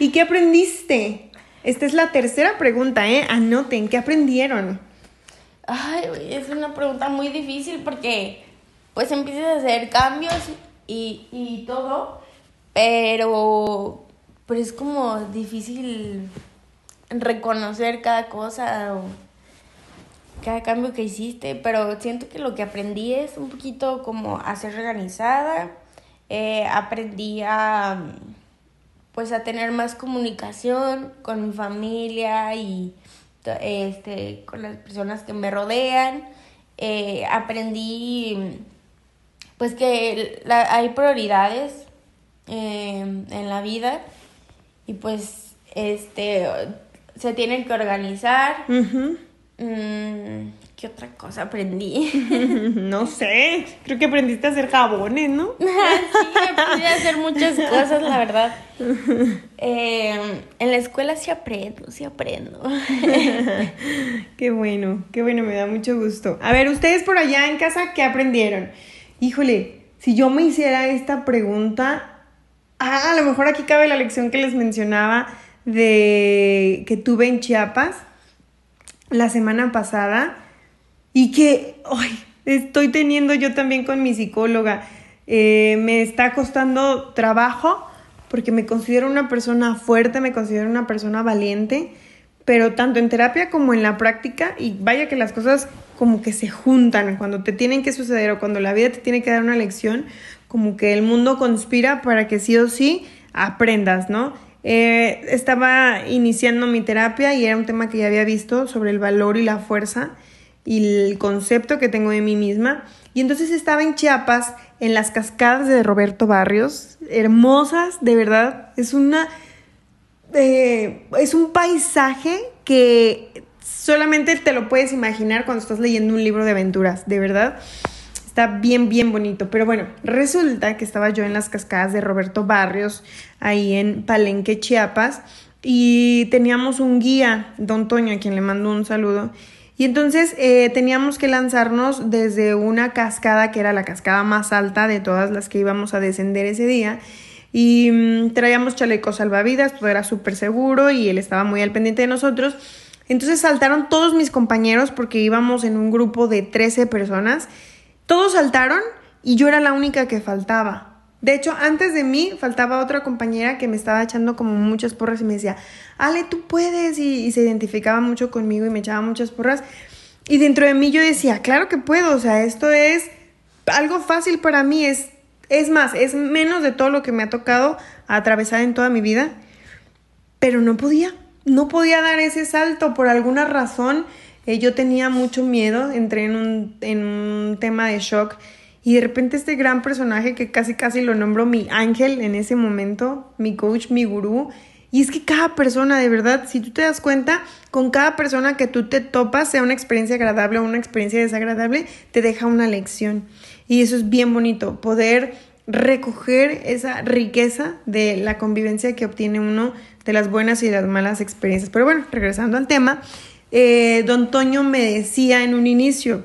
¿Y qué aprendiste? Esta es la tercera pregunta, ¿eh? Anoten, ¿qué aprendieron? Ay, es una pregunta muy difícil porque pues empiezas a hacer cambios y, y todo, pero, pero es como difícil reconocer cada cosa o cada cambio que hiciste, pero siento que lo que aprendí es un poquito como a ser organizada, eh, aprendí a pues a tener más comunicación con mi familia y este con las personas que me rodean. Eh, aprendí pues que hay prioridades eh, en la vida y pues este se tienen que organizar ¿qué otra cosa aprendí? No sé, creo que aprendiste a hacer jabones, ¿no? sí, aprendí a hacer muchas cosas, la verdad. Eh, en la escuela sí aprendo, sí aprendo. Qué bueno, qué bueno, me da mucho gusto. A ver, ustedes por allá en casa, ¿qué aprendieron? Híjole, si yo me hiciera esta pregunta, ah, a lo mejor aquí cabe la lección que les mencionaba de que tuve en Chiapas la semana pasada y que ay, estoy teniendo yo también con mi psicóloga. Eh, me está costando trabajo porque me considero una persona fuerte, me considero una persona valiente, pero tanto en terapia como en la práctica, y vaya que las cosas como que se juntan cuando te tienen que suceder o cuando la vida te tiene que dar una lección, como que el mundo conspira para que sí o sí aprendas, ¿no? Eh, estaba iniciando mi terapia y era un tema que ya había visto sobre el valor y la fuerza y el concepto que tengo de mí misma. Y entonces estaba en Chiapas, en las cascadas de Roberto Barrios, hermosas, de verdad. Es una. Eh, es un paisaje que solamente te lo puedes imaginar cuando estás leyendo un libro de aventuras, de verdad. Está bien, bien bonito. Pero bueno, resulta que estaba yo en las cascadas de Roberto Barrios, ahí en Palenque, Chiapas, y teníamos un guía, don Toño, a quien le mando un saludo. Y entonces eh, teníamos que lanzarnos desde una cascada que era la cascada más alta de todas las que íbamos a descender ese día. Y mm, traíamos chalecos salvavidas, todo era súper seguro y él estaba muy al pendiente de nosotros. Entonces saltaron todos mis compañeros porque íbamos en un grupo de 13 personas todos saltaron y yo era la única que faltaba. De hecho, antes de mí faltaba otra compañera que me estaba echando como muchas porras y me decía, Ale, tú puedes. Y, se identificaba mucho conmigo y me echaba muchas porras. Y dentro de mí yo decía, claro que puedo. O sea, esto es algo fácil para mí. Es, es más, es menos de todo lo que me ha tocado atravesar en toda mi vida. Pero no podía. No podía dar ese salto por alguna razón. Eh, yo tenía mucho miedo, entré en un, en un tema de shock y de repente este gran personaje que casi casi lo nombro mi ángel en ese momento, mi coach, mi gurú. Y es que cada persona, de verdad, si tú te das cuenta, con cada persona que tú te topas, sea una experiencia agradable o una experiencia desagradable, te deja una lección. Y eso es bien bonito, poder recoger esa riqueza de la convivencia que obtiene uno de las buenas y las malas experiencias. Pero bueno, regresando al tema, eh, don Toño me decía en un inicio,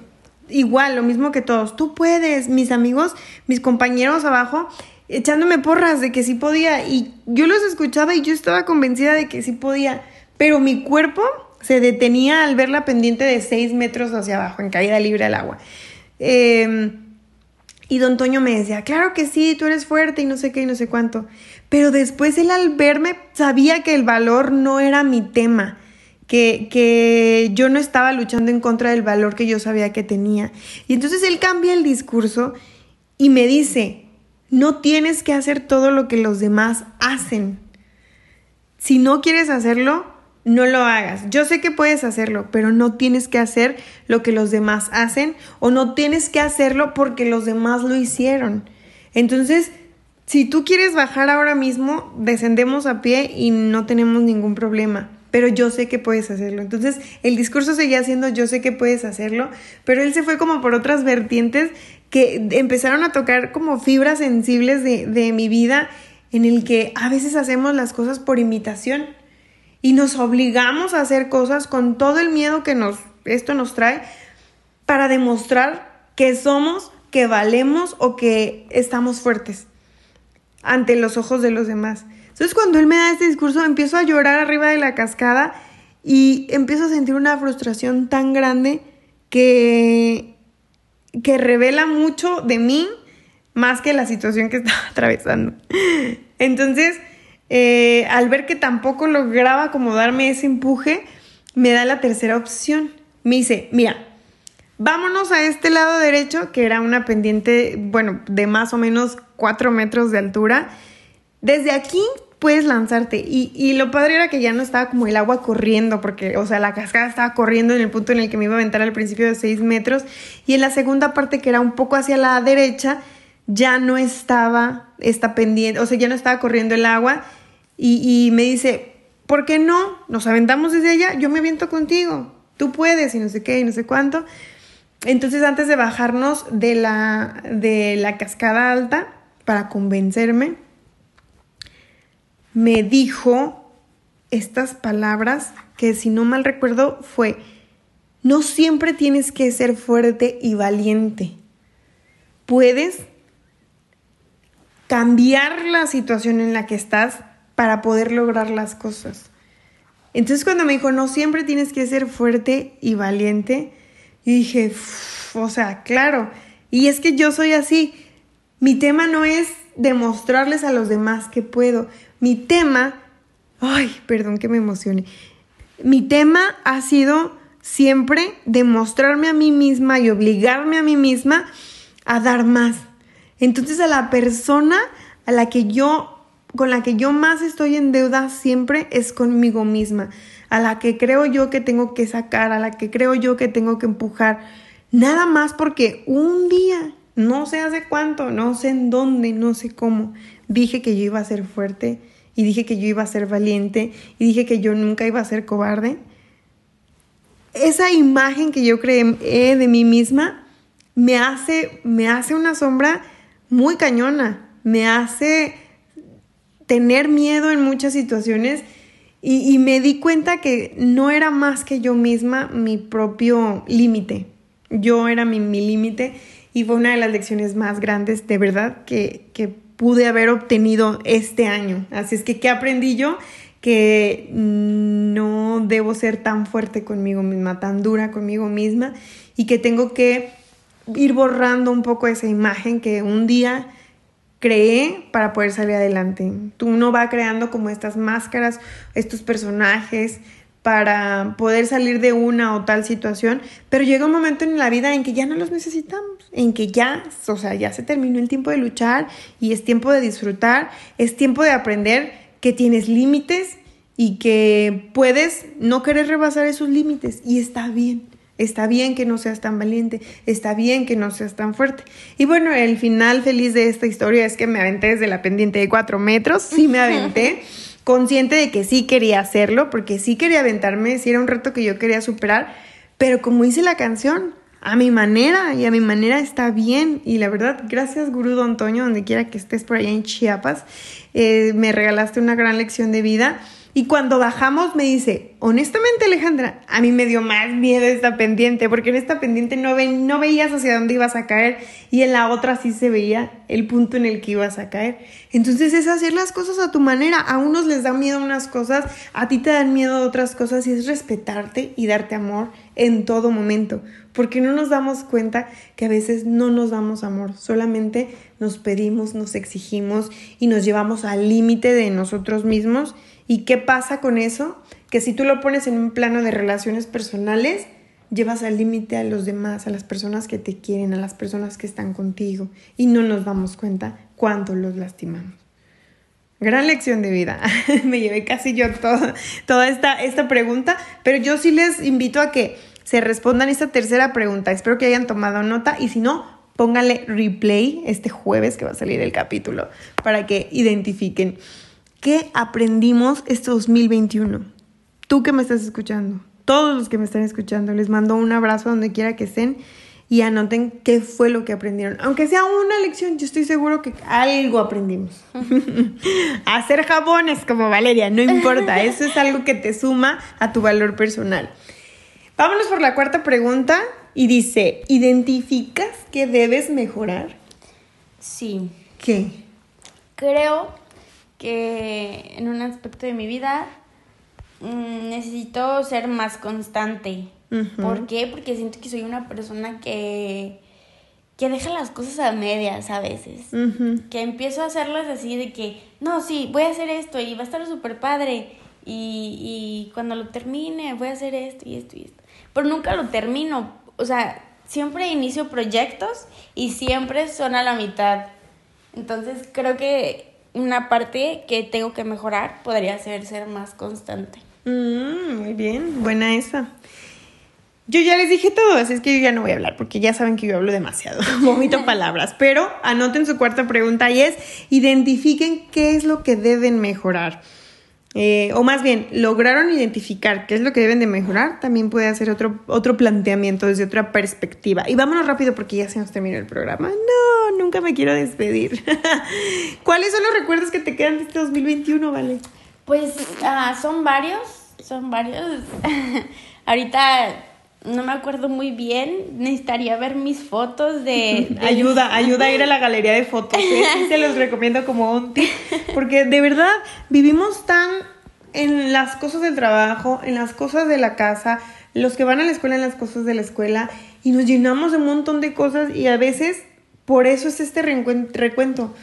igual, lo mismo que todos, tú puedes, mis amigos, mis compañeros abajo, echándome porras de que sí podía. Y yo los escuchaba y yo estaba convencida de que sí podía, pero mi cuerpo se detenía al ver la pendiente de 6 metros hacia abajo, en caída libre al agua. Em, y don Toño me decía, claro que sí, tú eres fuerte y no sé qué y no sé cuánto. Pero después él al verme sabía que el valor no era mi tema que, yo no estaba luchando en contra del valor que yo sabía que tenía. Y entonces él cambia el discurso y me dice, no tienes que hacer todo lo que los demás hacen. Si no quieres hacerlo, no lo hagas. Yo sé que puedes hacerlo, pero no tienes que hacer lo que los demás hacen o no tienes que hacerlo porque los demás lo hicieron. Entonces, si tú quieres bajar ahora mismo, descendemos a pie y no tenemos ningún problema pero yo sé que puedes hacerlo. Entonces el discurso seguía siendo yo sé que puedes hacerlo, pero él se fue como por otras vertientes que empezaron a tocar como fibras sensibles de, de mi vida en el que a veces hacemos las cosas por imitación y nos obligamos a hacer cosas con todo el miedo que nos, esto nos trae para demostrar que somos, que valemos o que estamos fuertes ante los ojos de los demás. Entonces cuando él me da este discurso empiezo a llorar arriba de la cascada y empiezo a sentir una frustración tan grande que, que revela mucho de mí más que la situación que estaba atravesando. Entonces, eh, al ver que tampoco lograba como darme ese empuje, me da la tercera opción. Me dice, mira, vámonos a este lado derecho, que era una pendiente, bueno, de más o menos 4 metros de altura. Desde aquí puedes lanzarte. Y, y, lo padre era que ya no estaba como el agua corriendo, porque, o sea, la cascada estaba corriendo en el punto en el que me iba a aventar al principio de 6 metros. Y en la segunda parte, que era un poco hacia la derecha, ya no estaba esta pendiente, o sea, ya no estaba corriendo el agua. Y, y me dice, ¿por qué no? Nos aventamos desde allá, yo me aviento contigo. Tú puedes, y no sé qué, y no sé cuánto. Entonces, antes de bajarnos de la, de la cascada alta, para convencerme, me dijo estas palabras que si no mal recuerdo fue, no siempre tienes que ser fuerte y valiente. Puedes cambiar la situación en la que estás para poder lograr las cosas. Entonces cuando me dijo, no siempre tienes que ser fuerte y valiente, dije, o sea, claro, y es que yo soy así. Mi tema no es demostrarles a los demás que puedo. Mi tema, ay, perdón que me emocione. Mi tema ha sido siempre demostrarme a mí misma y obligarme a mí misma a dar más. Entonces a la persona a la que yo con la que yo más estoy en deuda siempre es conmigo misma, a la que creo yo que tengo que sacar, a la que creo yo que tengo que empujar. Nada más porque un día, no sé hace cuánto, no sé en dónde, no sé cómo, dije que yo iba a ser fuerte y dije que yo iba a ser valiente y dije que yo nunca iba a ser cobarde. Esa imagen que yo creé de mí misma me hace, me hace una sombra muy cañona, me hace tener miedo en muchas situaciones y, me di cuenta que no era más que yo misma mi propio límite. Yo era mi, límite y fue una de las lecciones más grandes de verdad que pude haber obtenido este año. Así es que, ¿qué aprendí yo? Que no debo ser tan fuerte conmigo misma, tan dura conmigo misma y que tengo que ir borrando un poco esa imagen que un día creé para poder salir adelante. Tú no va creando como estas máscaras, estos personajes para poder salir de una o tal situación, pero llega un momento en la vida en que ya no los necesitamos, en que ya, o sea, ya se terminó el tiempo de luchar y es tiempo de disfrutar, es tiempo de aprender que tienes límites y que puedes no querer rebasar esos límites y está bien. Está bien que no seas tan valiente, está bien que no seas tan fuerte. Y bueno, el final feliz de esta historia es que me aventé desde la pendiente de cuatro metros, sí me aventé, consciente de que sí quería hacerlo, porque sí quería aventarme, sí era un reto que yo quería superar, pero como hice la canción, a mi manera y a mi manera está bien. Y la verdad, gracias Gurú Don Antonio, donde quiera que estés por allá en Chiapas, eh, me regalaste una gran lección de vida y cuando bajamos me dice, honestamente Alejandra, a mí me dio más miedo esta pendiente, porque en esta pendiente no, no veías hacia dónde ibas a caer y en la otra sí se veía el punto en el que ibas a caer. Entonces es hacer las cosas a tu manera. A unos les da miedo unas cosas, a ti te dan miedo otras cosas y es respetarte y darte amor en todo momento, porque no nos damos cuenta que a veces no nos damos amor, solamente nos pedimos, nos exigimos y nos llevamos al límite de nosotros mismos ¿Y qué pasa con eso? Que si tú lo pones en un plano de relaciones personales, llevas al límite a los demás, a las personas que te quieren, a las personas que están contigo y no nos damos cuenta cuánto los lastimamos. Gran lección de vida. Me llevé casi yo toda esta, pregunta, pero yo sí les invito a que se respondan esta tercera pregunta. Espero que hayan tomado nota y si no, pónganle replay este jueves que va a salir el capítulo para que identifiquen. ¿Qué aprendimos este 2021? Tú que me estás escuchando, todos los que me están escuchando, les mando un abrazo donde quiera que estén y anoten qué fue lo que aprendieron. Aunque sea una lección, yo estoy seguro que algo aprendimos. Hacer jabones como Valeria, no importa, eso es algo que te suma a tu valor personal. Vámonos por la cuarta pregunta y dice, ¿identificas que debes mejorar? Sí. ¿Qué? Creo que en un aspecto de mi vida mm, necesito ser más constante. ¿Por qué? Porque siento que soy una persona que, que deja las cosas a medias a veces. Que empiezo a hacerlas así de que, no, sí, voy a hacer esto y va a estar súper padre. Y, y cuando lo termine voy a hacer esto y esto y esto. Pero nunca lo termino. O sea, siempre inicio proyectos y siempre son a la mitad. Entonces creo que una parte que tengo que mejorar podría ser ser más constante. Mm, muy bien, buena esa. Yo ya les dije todo, así es que yo ya no voy a hablar porque ya saben que yo hablo demasiado, vomito palabras, pero anoten su cuarta pregunta y es, identifiquen qué es lo que deben mejorar. Eh, o más bien, lograron identificar qué es lo que deben de mejorar, también puede hacer otro, otro planteamiento desde otra perspectiva. Y vámonos rápido porque ya se nos terminó el programa. No, nunca me quiero despedir. ¿Cuáles son los recuerdos que te quedan de este 2021, Vale? Pues ah, son varios, son varios. Ahorita no me acuerdo muy bien. Necesitaría ver mis fotos de... ayuda, ayuda a ir a la galería de fotos. ¿eh? se los recomiendo como un tip. Porque de verdad vivimos tan en las cosas del trabajo, en las cosas de la casa, los que van a la escuela en las cosas de la escuela y nos llenamos de un montón de cosas y a veces por eso es este recuento,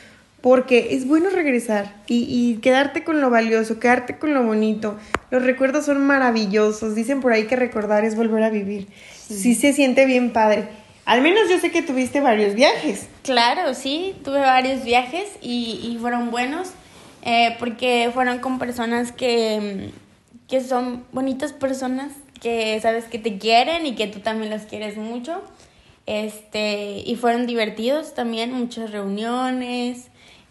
porque es bueno regresar y, quedarte con lo valioso, quedarte con lo bonito. Los recuerdos son maravillosos, dicen por ahí que recordar es volver a vivir. Sí, se siente bien padre. Al menos yo sé que tuviste varios viajes. Claro, sí, tuve varios viajes y, fueron buenos eh, porque fueron con personas que, que son bonitas personas que sabes que te quieren y que tú también los quieres mucho. Este, y fueron divertidos también, muchas reuniones,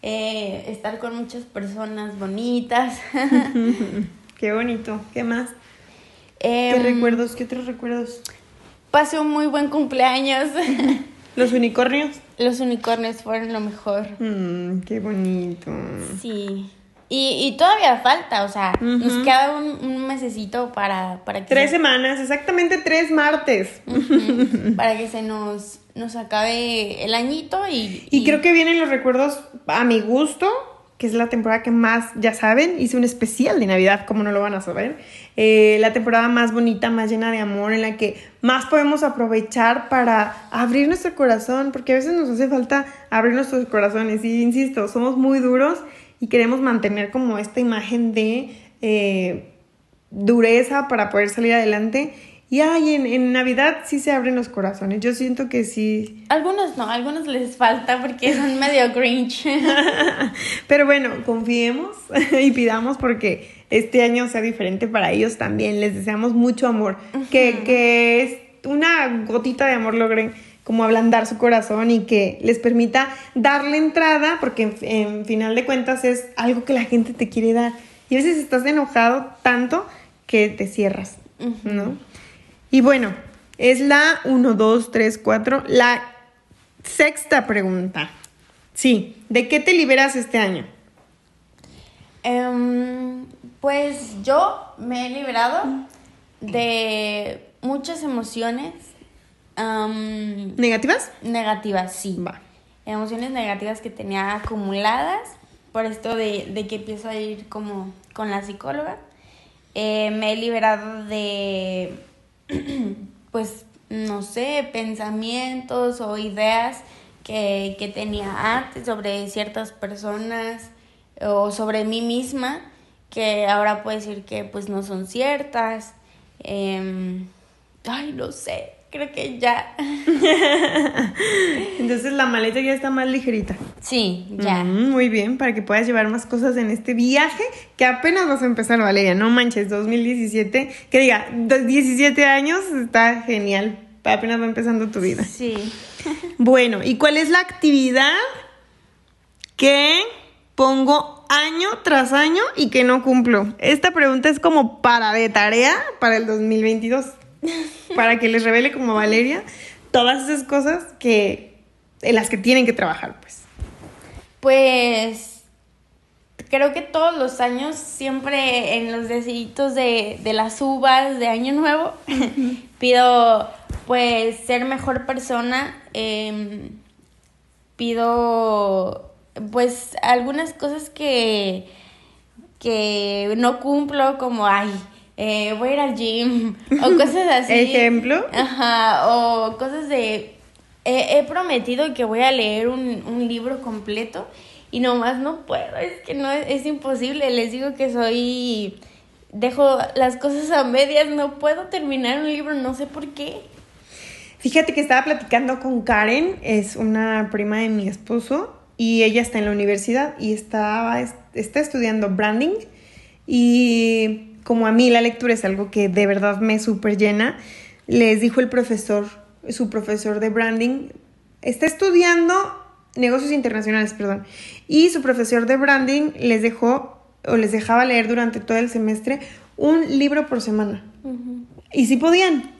eh, estar con muchas personas bonitas. Qué bonito, ¿qué más? ¿Qué em, recuerdos? ¿Qué otros recuerdos? Pasé un muy buen cumpleaños. ¿Los unicornios? Los unicornios fueron lo mejor. Mm, qué bonito. Sí. Y, y todavía falta, o sea, nos queda un, un, mesecito para, para que... Tres semanas, exactamente tres martes. para que se nos, nos acabe el añito y, y... creo que vienen los recuerdos a mi gusto, que es la temporada que más, ya saben, hice un especial de Navidad, como no lo van a saber. Eh, la temporada más bonita, más llena de amor, en la que más podemos aprovechar para abrir nuestro corazón, porque a veces nos hace falta abrir nuestros corazones. Y insisto, somos muy duros y queremos mantener como esta imagen de eh, dureza para poder salir adelante. Y ay, en, Navidad sí se abren los corazones. Yo siento que sí. Algunos no, algunos les falta porque son medio cringe. Pero bueno, confiemos y pidamos porque este año sea diferente para ellos también. Les deseamos mucho amor. que, que es una gotita de amor logren como ablandar su corazón y que les permita darle entrada, porque en, final de cuentas es algo que la gente te quiere dar. Y a veces estás enojado tanto que te cierras, ¿no? Y bueno, es la 1, 2, 3, 4, la sexta pregunta. Sí, ¿de qué te liberas este año? Em, pues yo me he liberado de muchas emociones ¿Negativas? Negativas, sí. Emociones negativas que tenía acumuladas por esto de, que empiezo a ir como con la psicóloga. Eh, me he liberado de, pues, no sé, pensamientos o ideas que, que tenía antes sobre ciertas personas o sobre mí misma que ahora puedo decir que pues no son ciertas. Em, ay, no sé creo que ya. Entonces la maleta ya está más ligerita. Sí, ya. Mm, muy bien, para que puedas llevar más cosas en este viaje que apenas vas a empezar, Valeria. No manches, 2017. Que diga, 17 años está genial. Apenas va empezando tu vida. Sí. bueno, ¿y cuál es la actividad que pongo año tras año y que no cumplo? Esta pregunta es como para de tarea para el 2022 para que les revele como Valeria todas esas cosas que en las que tienen que trabajar, pues. Pues creo que todos los años, siempre en los deditos de, las uvas de Año Nuevo, pido pues ser mejor persona. Em, pido pues algunas cosas que, que no cumplo, como ay eh, voy a ir al gym o cosas así. ¿Ejemplo? Ajá, o cosas de... He, prometido que voy a leer un, un, libro completo y nomás no puedo, es que no, es, imposible, les digo que soy... Dejo las cosas a medias, no puedo terminar un libro, no sé por qué. Fíjate que estaba platicando con Karen, es una prima de mi esposo, y ella está en la universidad y estaba, está estudiando branding. Y como a mí la lectura es algo que de verdad me súper llena, les dijo el profesor, su profesor de branding, está estudiando negocios internacionales, perdón, y su profesor de branding les dejó o les dejaba leer durante todo el semestre un libro por semana. Y sí podían.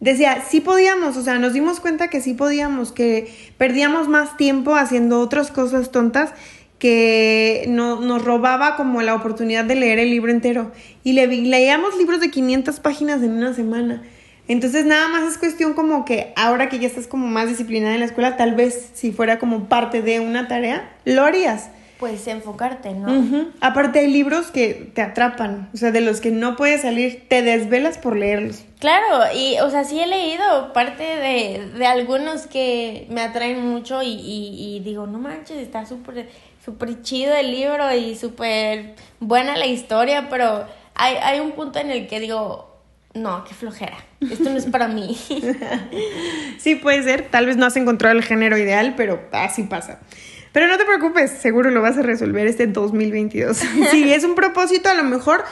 Decía, sí podíamos, o sea, nos dimos cuenta que sí podíamos, que perdíamos más tiempo haciendo otras cosas tontas que no, nos robaba como la oportunidad de leer el libro entero. Y le, leíamos libros de 500 páginas en una semana. Entonces nada más es cuestión como que ahora que ya estás como más disciplinada en la escuela, tal vez si fuera como parte de una tarea, lo harías. Pues enfocarte, ¿no? Aparte hay libros que te atrapan, o sea, de los que no puedes salir, te desvelas por leerlos. Claro, y o sea, sí he leído parte de, de algunos que me atraen mucho y, y, digo, no manches, está súper súper chido el libro y súper buena la historia, pero hay, hay un punto en el que digo, no, qué flojera, esto no es para mí. sí, puede ser, tal vez no has encontrado el género ideal, pero así pasa. Pero no te preocupes, seguro lo vas a resolver este 2022. si es un propósito, a lo mejor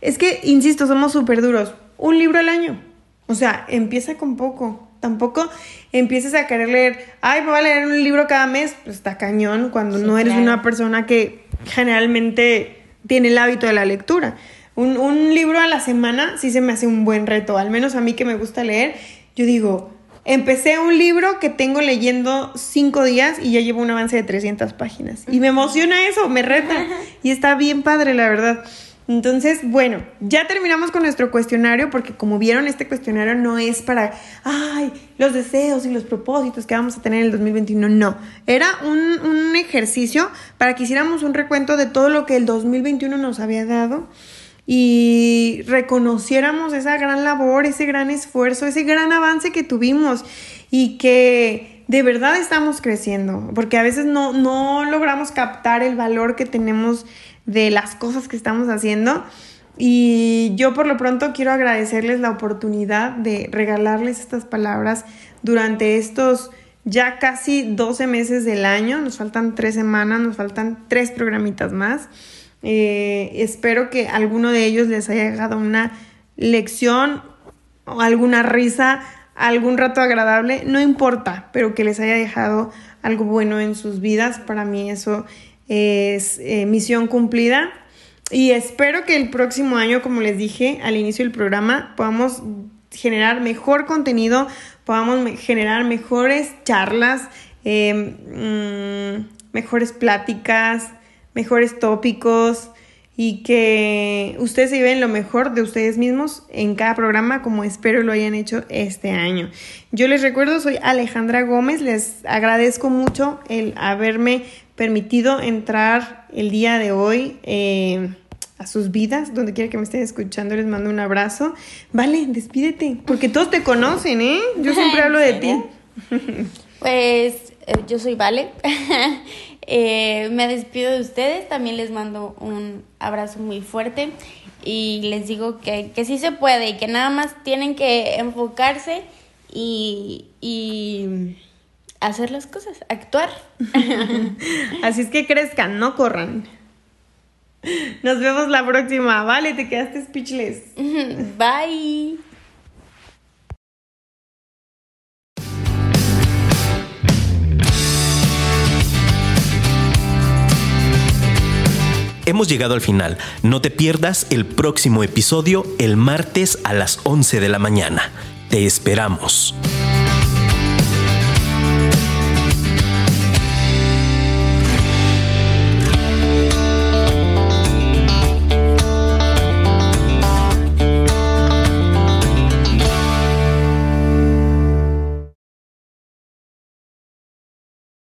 es que, insisto, somos súper duros. Un libro al año. O sea, empieza con poco. Tampoco empieces a querer leer, ay, me voy a leer un libro cada mes. Pues está cañón cuando no eres una persona que generalmente tiene el hábito de la lectura. Un, un libro a la semana sí se me hace un buen reto. Al menos a mí que me gusta leer, yo digo, Empecé un libro que tengo leyendo cinco días y ya llevo un avance de 300 páginas. Y me emociona eso, me reta. Y está bien padre, la verdad. Entonces, bueno, ya terminamos con nuestro cuestionario porque como vieron, este cuestionario no es para, ay, los deseos y los propósitos que vamos a tener en el 2021. No, era un, un ejercicio para que hiciéramos un recuento de todo lo que el 2021 nos había dado y reconociéramos esa gran labor, ese gran esfuerzo, ese gran avance que tuvimos y que de verdad estamos creciendo, porque a veces no, no logramos captar el valor que tenemos de las cosas que estamos haciendo. Y yo por lo pronto quiero agradecerles la oportunidad de regalarles estas palabras durante estos ya casi 12 meses del año. Nos faltan tres semanas, nos faltan tres programitas más. Eh, espero que alguno de ellos les haya dejado una lección o alguna risa, algún rato agradable, no importa, pero que les haya dejado algo bueno en sus vidas. Para mí eso es eh, misión cumplida. Y espero que el próximo año, como les dije al inicio del programa, podamos generar mejor contenido, podamos generar mejores charlas, eh, mm, mejores pláticas, mejores tópicos y que ustedes se lleven lo mejor de ustedes mismos en cada programa como espero lo hayan hecho este año. Yo les recuerdo, soy Alejandra Gómez, les agradezco mucho el haberme permitido entrar el día de hoy. Eh, a sus vidas, donde quiera que me estén escuchando, les mando un abrazo. Vale, despídete, porque todos te conocen, ¿eh? Yo siempre hablo de ti. Pues eh, yo soy Vale Eh, me despido de ustedes, también les mando un abrazo muy fuerte y les digo que, que sí se puede y que nada más tienen que enfocarse y, y hacer las cosas, actuar. Así es que crezcan, no corran. Nos vemos la próxima. Vale, te quedaste speechless. Bye. Hemos llegado al final. No te pierdas el próximo episodio el martes a las 11 de la mañana. Te esperamos.